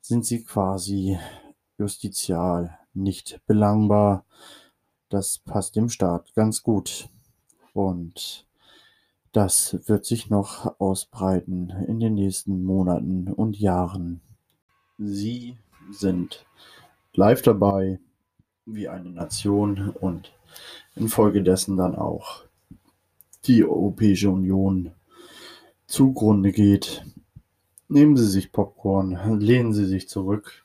sind Sie quasi justizial nicht belangbar. Das passt dem Staat ganz gut. Und das wird sich noch ausbreiten in den nächsten Monaten und Jahren. Sie sind live dabei wie eine Nation und infolgedessen dann auch die Europäische Union zugrunde geht. Nehmen Sie sich Popcorn, lehnen Sie sich zurück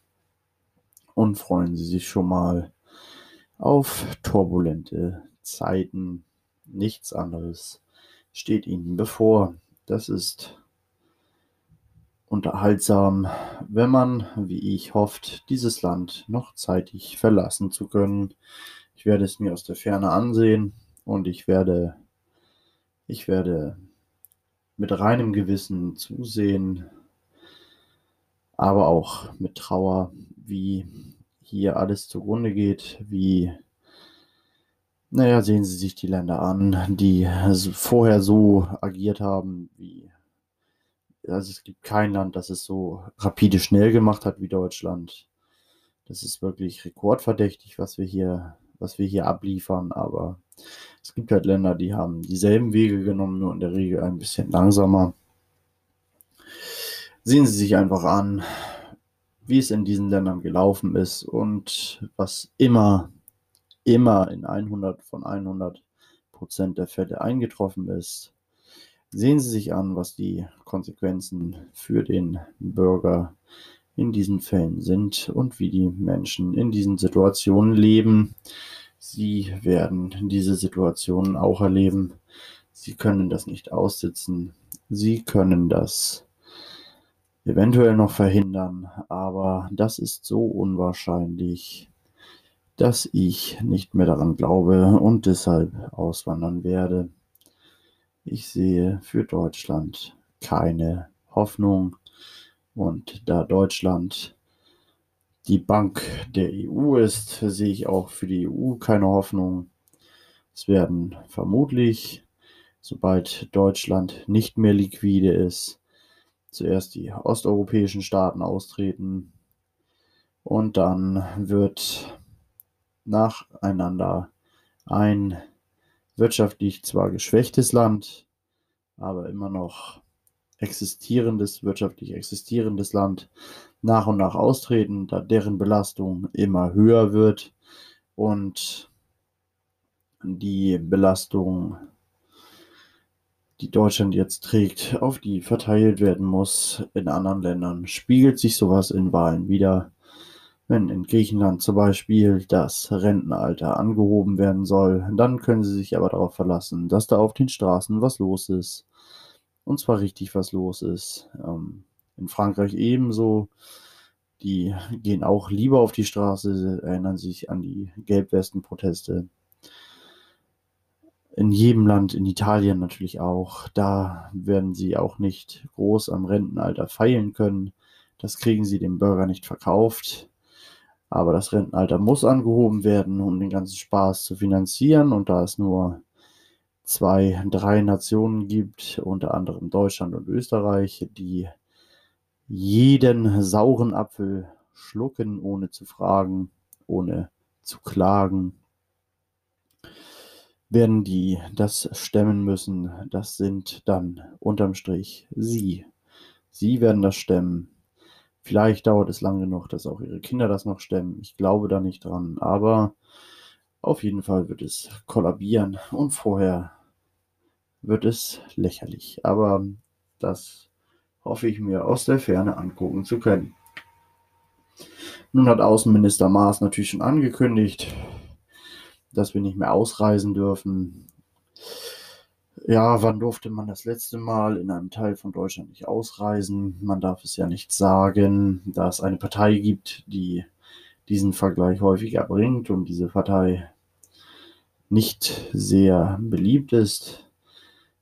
und freuen Sie sich schon mal auf turbulente Zeiten. Nichts anderes steht Ihnen bevor. Das ist unterhaltsam, wenn man, wie ich hofft, dieses Land noch zeitig verlassen zu können. Ich werde es mir aus der Ferne ansehen und ich werde, ich werde mit reinem Gewissen zusehen, aber auch mit Trauer, wie hier alles zugrunde geht, wie, naja, sehen Sie sich die Länder an, die vorher so agiert haben, wie, also es gibt kein Land, das es so rapide schnell gemacht hat wie Deutschland. Das ist wirklich rekordverdächtig, was wir hier, was wir hier abliefern, aber es gibt halt Länder, die haben dieselben Wege genommen, nur in der Regel ein bisschen langsamer. Sehen Sie sich einfach an, wie es in diesen Ländern gelaufen ist und was immer, immer in 100 von 100 Prozent der Fälle eingetroffen ist. Sehen Sie sich an, was die Konsequenzen für den Bürger in diesen Fällen sind und wie die Menschen in diesen Situationen leben. Sie werden diese Situationen auch erleben. Sie können das nicht aussitzen. Sie können das eventuell noch verhindern, aber das ist so unwahrscheinlich, dass ich nicht mehr daran glaube und deshalb auswandern werde. Ich sehe für Deutschland keine Hoffnung und da Deutschland die Bank der EU ist, sehe ich auch für die EU keine Hoffnung. Es werden vermutlich, sobald Deutschland nicht mehr liquide ist, zuerst die osteuropäischen Staaten austreten und dann wird nacheinander ein wirtschaftlich zwar geschwächtes Land, aber immer noch existierendes, wirtschaftlich existierendes Land nach und nach austreten, da deren Belastung immer höher wird und die Belastung die Deutschland jetzt trägt, auf die verteilt werden muss in anderen Ländern. Spiegelt sich sowas in Wahlen wieder? Wenn in Griechenland zum Beispiel das Rentenalter angehoben werden soll, dann können Sie sich aber darauf verlassen, dass da auf den Straßen was los ist. Und zwar richtig was los ist. Ähm, in Frankreich ebenso. Die gehen auch lieber auf die Straße, erinnern sich an die Gelbwesten-Proteste in jedem Land, in Italien natürlich auch. Da werden sie auch nicht groß am Rentenalter feilen können. Das kriegen sie dem Bürger nicht verkauft. Aber das Rentenalter muss angehoben werden, um den ganzen Spaß zu finanzieren. Und da es nur zwei, drei Nationen gibt, unter anderem Deutschland und Österreich, die jeden sauren Apfel schlucken, ohne zu fragen, ohne zu klagen, werden die das stemmen müssen. Das sind dann unterm Strich Sie. Sie werden das stemmen. Vielleicht dauert es lange genug, dass auch Ihre Kinder das noch stemmen. Ich glaube da nicht dran. Aber auf jeden Fall wird es kollabieren und vorher wird es lächerlich. Aber das hoffe ich mir aus der Ferne angucken zu können. Nun hat Außenminister Maas natürlich schon angekündigt, dass wir nicht mehr ausreisen dürfen. Ja, wann durfte man das letzte Mal in einem Teil von Deutschland nicht ausreisen? Man darf es ja nicht sagen, da es eine Partei gibt, die diesen Vergleich häufig erbringt und diese Partei nicht sehr beliebt ist.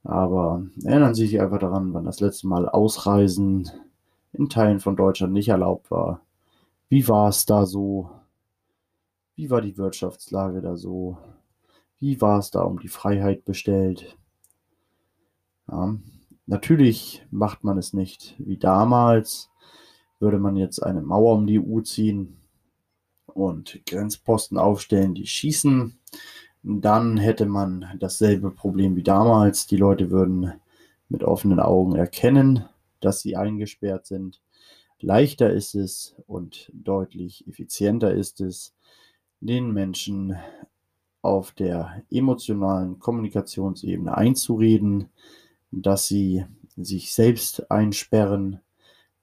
Aber erinnern Sie sich einfach daran, wann das letzte Mal Ausreisen in Teilen von Deutschland nicht erlaubt war. Wie war es da so? Wie war die Wirtschaftslage da so? Wie war es da um die Freiheit bestellt? Ja, natürlich macht man es nicht wie damals. Würde man jetzt eine Mauer um die EU ziehen und Grenzposten aufstellen, die schießen, dann hätte man dasselbe Problem wie damals. Die Leute würden mit offenen Augen erkennen, dass sie eingesperrt sind. Leichter ist es und deutlich effizienter ist es, den Menschen auf der emotionalen Kommunikationsebene einzureden, dass sie sich selbst einsperren,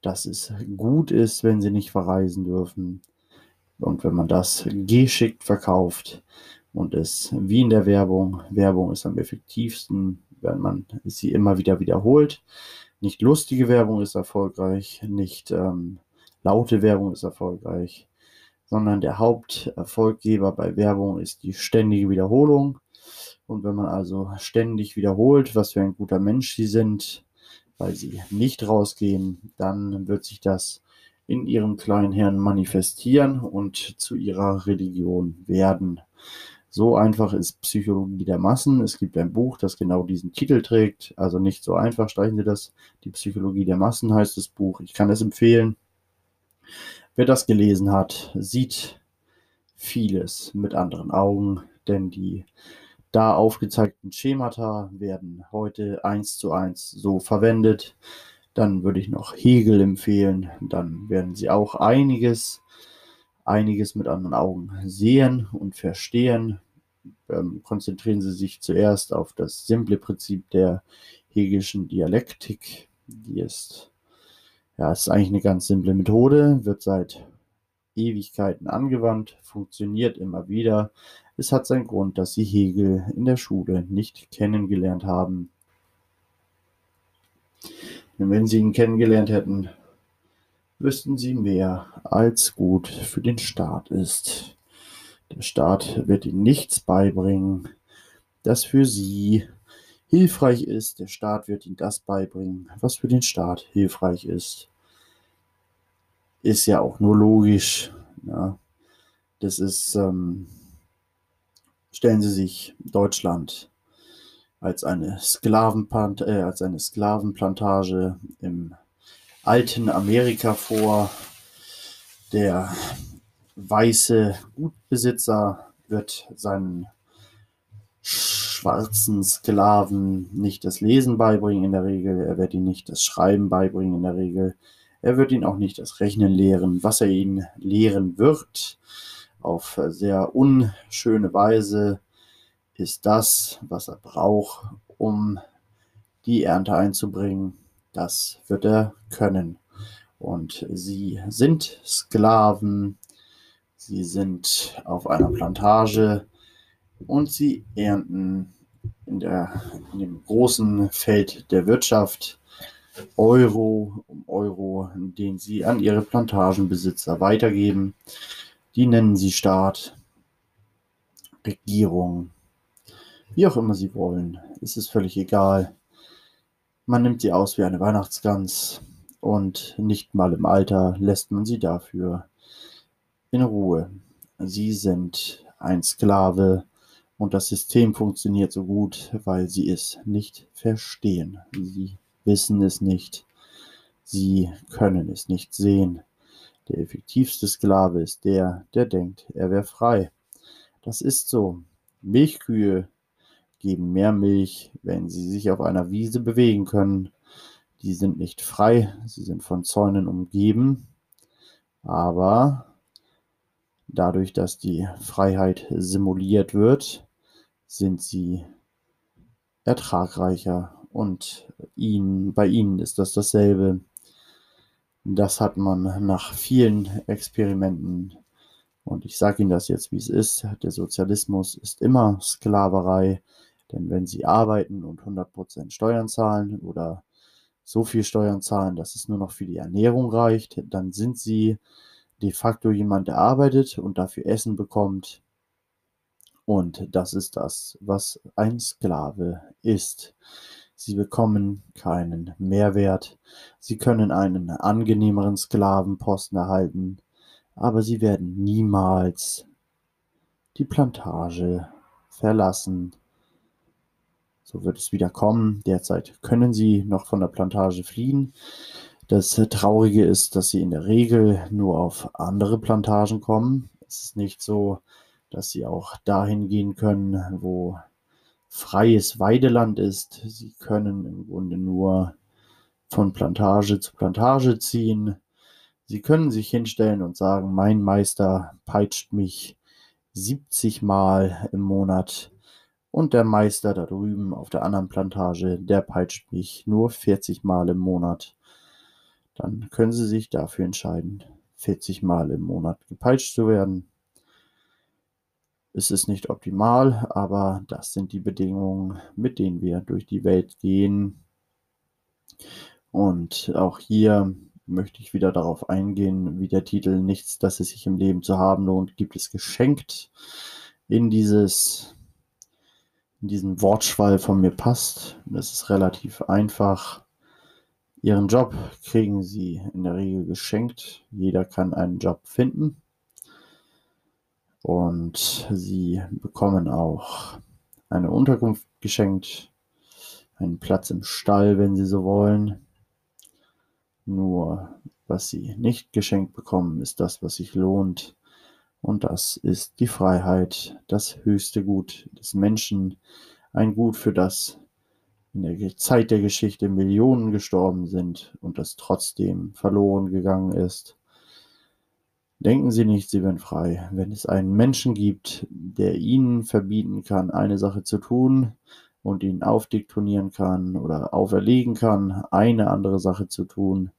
dass es gut ist, wenn sie nicht verreisen dürfen. Und wenn man das geschickt verkauft und es wie in der Werbung, Werbung ist am effektivsten, wenn man sie immer wieder wiederholt. Nicht lustige Werbung ist erfolgreich, nicht ähm, laute Werbung ist erfolgreich, sondern der Haupterfolggeber bei Werbung ist die ständige Wiederholung. Und wenn man also ständig wiederholt, was für ein guter Mensch sie sind, weil sie nicht rausgehen, dann wird sich das in ihrem kleinen Herrn manifestieren und zu ihrer Religion werden. So einfach ist Psychologie der Massen. Es gibt ein Buch, das genau diesen Titel trägt. Also nicht so einfach, streichen Sie das. Die Psychologie der Massen heißt das Buch. Ich kann es empfehlen. Wer das gelesen hat, sieht vieles mit anderen Augen, denn die da aufgezeigten Schemata werden heute eins zu eins so verwendet. Dann würde ich noch Hegel empfehlen. Dann werden Sie auch einiges, einiges mit anderen Augen sehen und verstehen. Ähm, konzentrieren Sie sich zuerst auf das simple Prinzip der Hegelischen Dialektik. Die ist, ja, ist eigentlich eine ganz simple Methode, wird seit Ewigkeiten angewandt, funktioniert immer wieder. Es hat seinen Grund, dass Sie Hegel in der Schule nicht kennengelernt haben. Denn wenn Sie ihn kennengelernt hätten, wüssten Sie mehr, als gut für den Staat ist. Der Staat wird Ihnen nichts beibringen, das für Sie hilfreich ist. Der Staat wird Ihnen das beibringen, was für den Staat hilfreich ist. Ist ja auch nur logisch. Ja. Das ist, ähm, stellen Sie sich Deutschland als eine, Sklavenplant äh, als eine Sklavenplantage im alten Amerika vor. Der weiße Gutbesitzer wird seinen schwarzen Sklaven nicht das Lesen beibringen in der Regel, er wird ihnen nicht das Schreiben beibringen in der Regel, er wird ihnen auch nicht das Rechnen lehren. Was er ihnen lehren wird, auf sehr unschöne Weise, ist das, was er braucht, um die Ernte einzubringen. Das wird er können. Und sie sind Sklaven, sie sind auf einer Plantage und sie ernten in, der, in dem großen Feld der Wirtschaft Euro um Euro, den sie an ihre Plantagenbesitzer weitergeben. Die nennen sie Staat, Regierung, wie auch immer sie wollen. Es ist völlig egal. Man nimmt sie aus wie eine Weihnachtsgans und nicht mal im Alter lässt man sie dafür in Ruhe. Sie sind ein Sklave und das System funktioniert so gut, weil sie es nicht verstehen. Sie wissen es nicht. Sie können es nicht sehen. Der effektivste Sklave ist der, der denkt, er wäre frei. Das ist so. Milchkühe geben mehr Milch, wenn sie sich auf einer Wiese bewegen können. Die sind nicht frei, sie sind von Zäunen umgeben, aber dadurch, dass die Freiheit simuliert wird, sind sie ertragreicher und ihnen, bei ihnen ist das dasselbe. Das hat man nach vielen Experimenten und ich sage Ihnen das jetzt, wie es ist. Der Sozialismus ist immer Sklaverei. Denn wenn sie arbeiten und 100% Steuern zahlen oder so viel Steuern zahlen, dass es nur noch für die Ernährung reicht, dann sind sie de facto jemand, der arbeitet und dafür Essen bekommt. Und das ist das, was ein Sklave ist. Sie bekommen keinen Mehrwert. Sie können einen angenehmeren Sklavenposten erhalten, aber sie werden niemals die Plantage verlassen. So wird es wieder kommen. Derzeit können sie noch von der Plantage fliehen. Das Traurige ist, dass sie in der Regel nur auf andere Plantagen kommen. Es ist nicht so, dass sie auch dahin gehen können, wo freies Weideland ist. Sie können im Grunde nur von Plantage zu Plantage ziehen. Sie können sich hinstellen und sagen, mein Meister peitscht mich 70 Mal im Monat und der Meister da drüben auf der anderen Plantage, der peitscht mich nur 40 Mal im Monat. Dann können Sie sich dafür entscheiden, 40 Mal im Monat gepeitscht zu werden. Es ist nicht optimal, aber das sind die Bedingungen, mit denen wir durch die Welt gehen. Und auch hier möchte ich wieder darauf eingehen, wie der Titel Nichts, das es sich im Leben zu haben lohnt, gibt es geschenkt in dieses in diesen Wortschwall von mir passt. Das ist relativ einfach. Ihren Job kriegen Sie in der Regel geschenkt. Jeder kann einen Job finden. Und Sie bekommen auch eine Unterkunft geschenkt, einen Platz im Stall, wenn Sie so wollen. Nur was Sie nicht geschenkt bekommen, ist das, was sich lohnt. Und das ist die Freiheit, das höchste Gut des Menschen, ein Gut, für das in der Zeit der Geschichte Millionen gestorben sind und das trotzdem verloren gegangen ist. Denken Sie nicht, Sie werden frei. Wenn es einen Menschen gibt, der Ihnen verbieten kann, eine Sache zu tun und Ihnen aufdiktonieren kann oder auferlegen kann, eine andere Sache zu tun,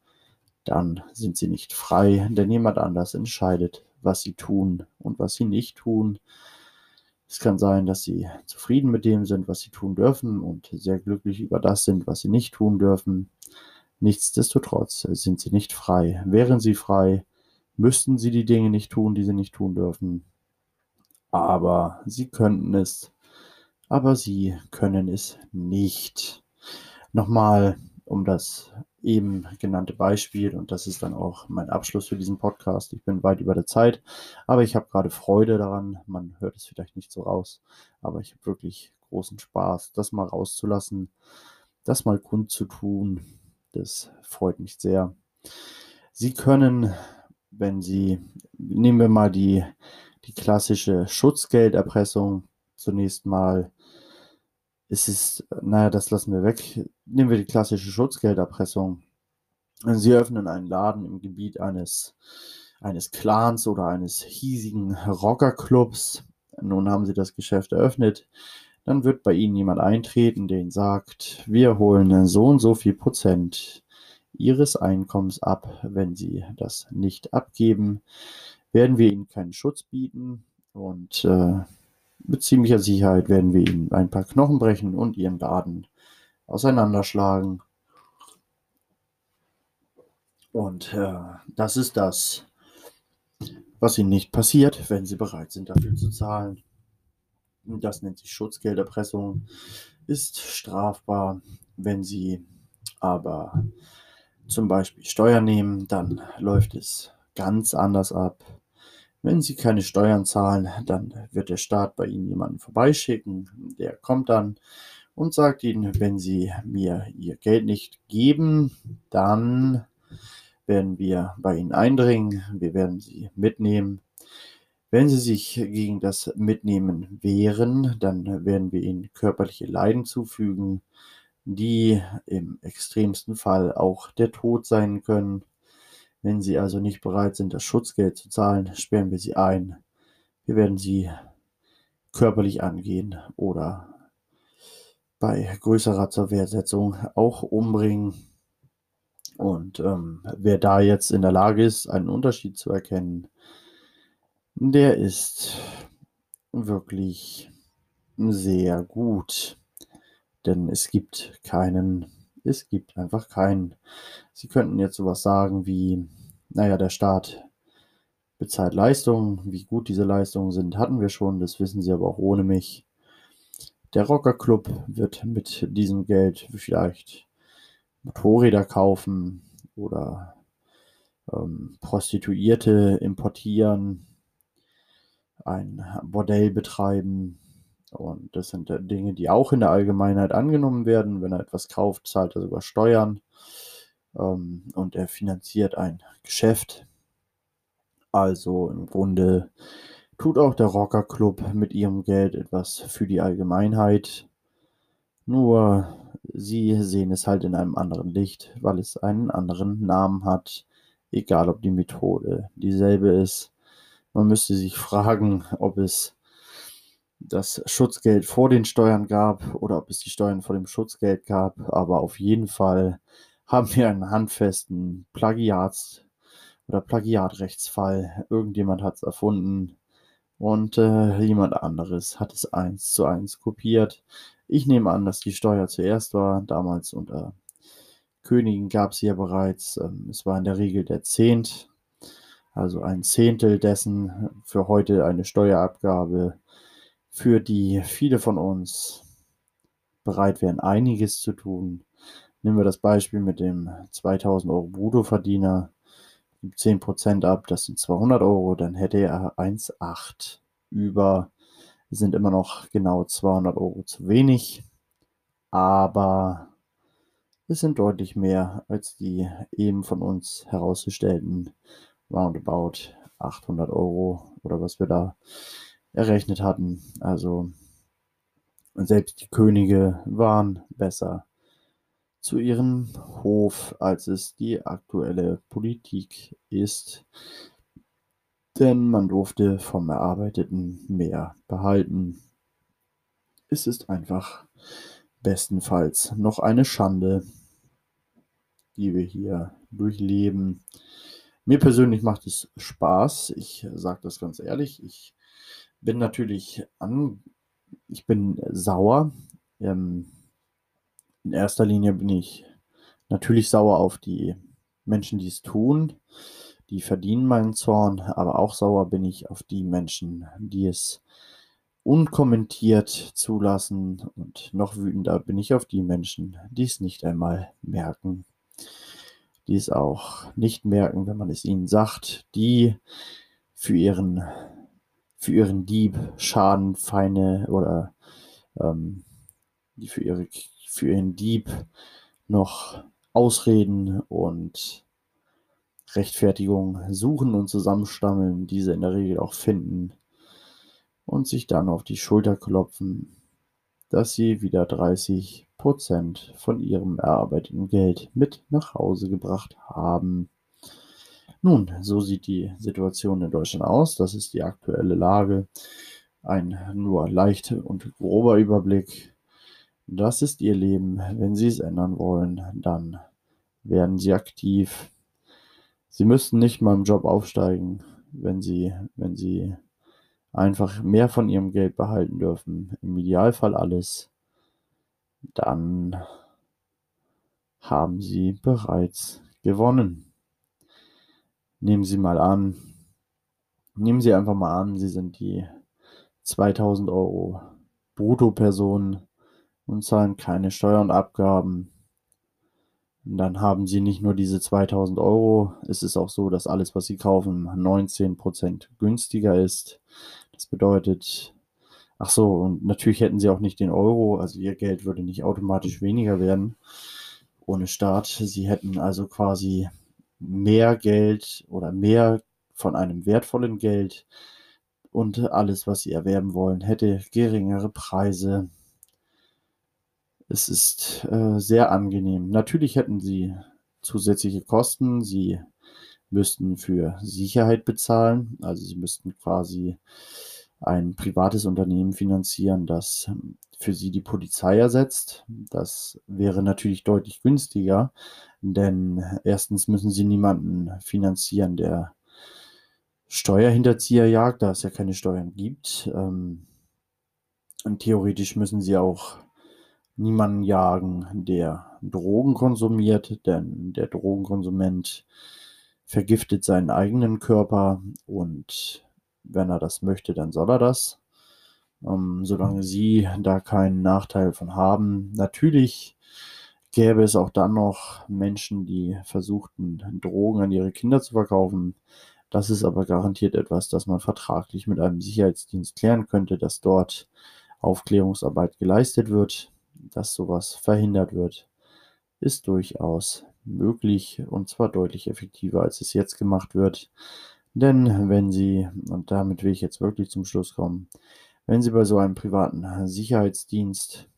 dann sind Sie nicht frei, denn jemand anders entscheidet, was sie tun und was sie nicht tun. Es kann sein, dass sie zufrieden mit dem sind, was sie tun dürfen und sehr glücklich über das sind, was sie nicht tun dürfen. Nichtsdestotrotz sind sie nicht frei. Wären sie frei, müssten sie die Dinge nicht tun, die sie nicht tun dürfen. Aber sie könnten es. Aber sie können es nicht. Nochmal, um das eben genannte Beispiel und das ist dann auch mein Abschluss für diesen Podcast. Ich bin weit über der Zeit, aber ich habe gerade Freude daran. Man hört es vielleicht nicht so raus, aber ich habe wirklich großen Spaß, das mal rauszulassen, das mal kundzutun. Das freut mich sehr. Sie können, wenn Sie, nehmen wir mal die, die klassische Schutzgelderpressung zunächst mal es ist, naja, das lassen wir weg. Nehmen wir die klassische Schutzgelderpressung. Sie öffnen einen Laden im Gebiet eines, eines Clans oder eines hiesigen Rockerclubs. Nun haben Sie das Geschäft eröffnet. Dann wird bei Ihnen jemand eintreten, der Ihnen sagt, wir holen so und so viel Prozent Ihres Einkommens ab. Wenn Sie das nicht abgeben, werden wir Ihnen keinen Schutz bieten und äh, mit ziemlicher Sicherheit werden wir ihnen ein paar Knochen brechen und ihren Laden auseinanderschlagen. Und äh, das ist das, was ihnen nicht passiert, wenn sie bereit sind, dafür zu zahlen. Das nennt sich Schutzgelderpressung, ist strafbar. Wenn sie aber zum Beispiel Steuern nehmen, dann läuft es ganz anders ab. Wenn Sie keine Steuern zahlen, dann wird der Staat bei Ihnen jemanden vorbeischicken. Der kommt dann und sagt Ihnen, wenn Sie mir Ihr Geld nicht geben, dann werden wir bei Ihnen eindringen. Wir werden Sie mitnehmen. Wenn Sie sich gegen das Mitnehmen wehren, dann werden wir Ihnen körperliche Leiden zufügen, die im extremsten Fall auch der Tod sein können. Wenn Sie also nicht bereit sind, das Schutzgeld zu zahlen, sperren wir Sie ein. Wir werden Sie körperlich angehen oder bei größerer Zerwehrsetzung auch umbringen. Und ähm, wer da jetzt in der Lage ist, einen Unterschied zu erkennen, der ist wirklich sehr gut. Denn es gibt keinen es gibt einfach keinen. Sie könnten jetzt sowas sagen wie, naja, der Staat bezahlt Leistungen. Wie gut diese Leistungen sind, hatten wir schon. Das wissen Sie aber auch ohne mich. Der Rockerclub wird mit diesem Geld vielleicht Motorräder kaufen oder ähm, Prostituierte importieren, ein Bordell betreiben, und das sind Dinge, die auch in der Allgemeinheit angenommen werden. Wenn er etwas kauft, zahlt er sogar Steuern ähm, und er finanziert ein Geschäft. Also im Grunde tut auch der Rockerclub mit ihrem Geld etwas für die Allgemeinheit. Nur sie sehen es halt in einem anderen Licht, weil es einen anderen Namen hat, egal ob die Methode dieselbe ist. Man müsste sich fragen, ob es das Schutzgeld vor den Steuern gab oder ob es die Steuern vor dem Schutzgeld gab, aber auf jeden Fall haben wir einen handfesten Plagiats- oder Plagiatrechtsfall. Irgendjemand hat es erfunden und äh, jemand anderes hat es eins zu eins kopiert. Ich nehme an, dass die Steuer zuerst war. Damals unter Königen gab es ja bereits. Ähm, es war in der Regel der Zehnt, also ein Zehntel dessen für heute eine Steuerabgabe, für die viele von uns bereit wären, einiges zu tun. Nehmen wir das Beispiel mit dem 2000 Euro Bruttoverdiener, 10% ab, das sind 200 Euro, dann hätte er 1,8 über, sind immer noch genau 200 Euro zu wenig, aber es sind deutlich mehr als die eben von uns herausgestellten roundabout 800 Euro oder was wir da errechnet hatten. Also selbst die Könige waren besser zu ihrem Hof, als es die aktuelle Politik ist. Denn man durfte vom Erarbeiteten mehr behalten. Es ist einfach bestenfalls noch eine Schande, die wir hier durchleben. Mir persönlich macht es Spaß. Ich sage das ganz ehrlich. Ich bin natürlich an, ich bin sauer. Ähm, in erster Linie bin ich natürlich sauer auf die Menschen, die es tun. Die verdienen meinen Zorn, aber auch sauer bin ich auf die Menschen, die es unkommentiert zulassen. Und noch wütender bin ich auf die Menschen, die es nicht einmal merken. Die es auch nicht merken, wenn man es ihnen sagt, die für ihren, für ihren Dieb Schadenfeinde oder ähm, die für ihre für ihren Dieb noch Ausreden und Rechtfertigung suchen und zusammenstammeln, diese in der Regel auch finden und sich dann auf die Schulter klopfen, dass sie wieder 30 Prozent von ihrem erarbeiteten Geld mit nach Hause gebracht haben. Nun, so sieht die Situation in Deutschland aus. Das ist die aktuelle Lage. Ein nur leicht und grober Überblick. Das ist ihr Leben. Wenn sie es ändern wollen, dann werden sie aktiv. Sie müssten nicht mal im Job aufsteigen, wenn sie, wenn sie einfach mehr von ihrem Geld behalten dürfen. Im Idealfall alles. Dann haben sie bereits gewonnen. Nehmen Sie mal an, nehmen Sie einfach mal an, Sie sind die 2000 Euro Bruttoperson und zahlen keine Steuern und Abgaben. Und dann haben sie nicht nur diese 2000 Euro, es ist auch so, dass alles, was sie kaufen, 19% günstiger ist. Das bedeutet, ach so, und natürlich hätten sie auch nicht den Euro, also ihr Geld würde nicht automatisch weniger werden ohne Staat. Sie hätten also quasi mehr Geld oder mehr von einem wertvollen Geld und alles, was sie erwerben wollen, hätte geringere Preise, es ist äh, sehr angenehm. Natürlich hätten sie zusätzliche Kosten. Sie müssten für Sicherheit bezahlen. Also sie müssten quasi ein privates Unternehmen finanzieren, das für sie die Polizei ersetzt. Das wäre natürlich deutlich günstiger, denn erstens müssen sie niemanden finanzieren, der Steuerhinterzieher jagt, da es ja keine Steuern gibt. Ähm, und theoretisch müssen sie auch niemanden jagen, der Drogen konsumiert, denn der Drogenkonsument vergiftet seinen eigenen Körper und wenn er das möchte, dann soll er das. Ähm, solange sie da keinen Nachteil von haben. Natürlich gäbe es auch dann noch Menschen, die versuchten, Drogen an ihre Kinder zu verkaufen. Das ist aber garantiert etwas, das man vertraglich mit einem Sicherheitsdienst klären könnte, dass dort Aufklärungsarbeit geleistet wird dass sowas verhindert wird, ist durchaus möglich und zwar deutlich effektiver, als es jetzt gemacht wird. Denn wenn Sie, und damit will ich jetzt wirklich zum Schluss kommen, wenn Sie bei so einem privaten Sicherheitsdienst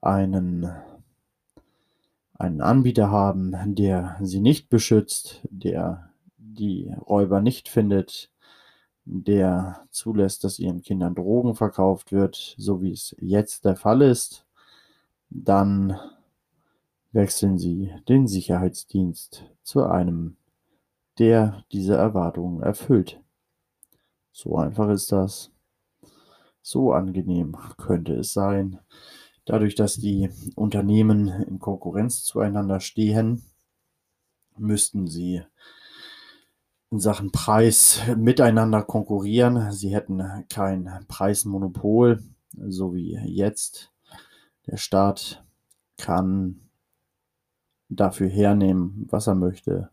einen, einen Anbieter haben, der Sie nicht beschützt, der die Räuber nicht findet, der zulässt, dass Ihren Kindern Drogen verkauft wird, so wie es jetzt der Fall ist, dann wechseln Sie den Sicherheitsdienst zu einem, der diese Erwartungen erfüllt. So einfach ist das. So angenehm könnte es sein. Dadurch, dass die Unternehmen in Konkurrenz zueinander stehen, müssten sie in Sachen Preis miteinander konkurrieren. Sie hätten kein Preismonopol, so wie jetzt. Der Staat kann dafür hernehmen, was er möchte.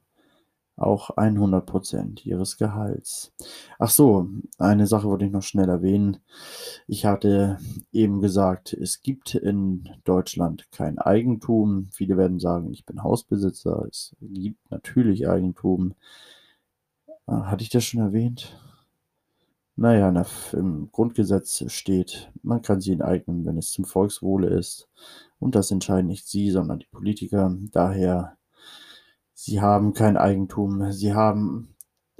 Auch 100 Prozent ihres Gehalts. Ach so, eine Sache wollte ich noch schnell erwähnen. Ich hatte eben gesagt, es gibt in Deutschland kein Eigentum. Viele werden sagen, ich bin Hausbesitzer. Es gibt natürlich Eigentum. Ah, hatte ich das schon erwähnt? Naja, na, im Grundgesetz steht, man kann sie enteignen, wenn es zum Volkswohle ist. Und das entscheiden nicht Sie, sondern die Politiker. Daher, Sie haben kein Eigentum, Sie haben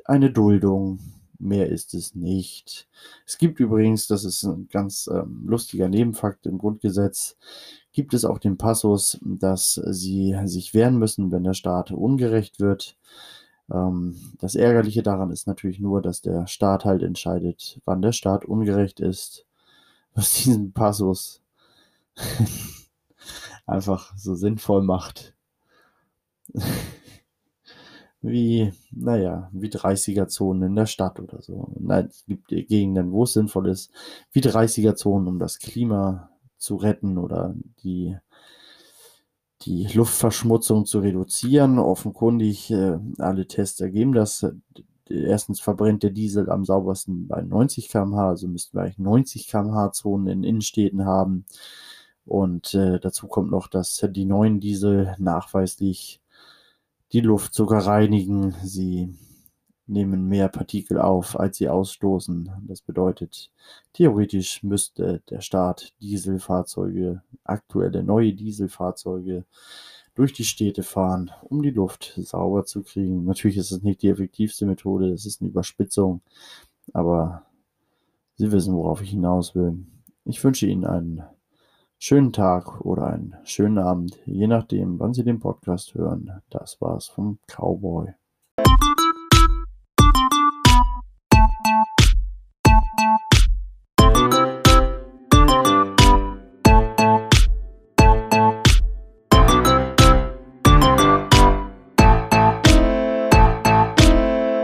eine Duldung. Mehr ist es nicht. Es gibt übrigens, das ist ein ganz ähm, lustiger Nebenfakt im Grundgesetz, gibt es auch den Passus, dass Sie sich wehren müssen, wenn der Staat ungerecht wird. Ähm, das Ärgerliche daran ist natürlich nur, dass der Staat halt entscheidet, wann der Staat ungerecht ist. Was diesen Passus einfach so sinnvoll macht. wie, naja, wie 30er-Zonen in der Stadt oder so. Nein, es gibt Gegenden, wo es sinnvoll ist, wie 30er-Zonen, um das Klima zu retten oder die, die Luftverschmutzung zu reduzieren. Offenkundig, äh, alle Tests ergeben das. Erstens verbrennt der Diesel am saubersten bei 90 km/h, also müssten wir eigentlich 90 km/h Zonen in Innenstädten haben. Und äh, dazu kommt noch, dass die neuen Diesel nachweislich die Luft sogar reinigen. Sie nehmen mehr Partikel auf, als sie ausstoßen. Das bedeutet, theoretisch müsste der Staat Dieselfahrzeuge, aktuelle neue Dieselfahrzeuge durch die Städte fahren, um die Luft sauber zu kriegen. Natürlich ist es nicht die effektivste Methode, das ist eine Überspitzung, aber Sie wissen, worauf ich hinaus will. Ich wünsche Ihnen einen schönen Tag oder einen schönen Abend, je nachdem, wann Sie den Podcast hören. Das war's vom Cowboy.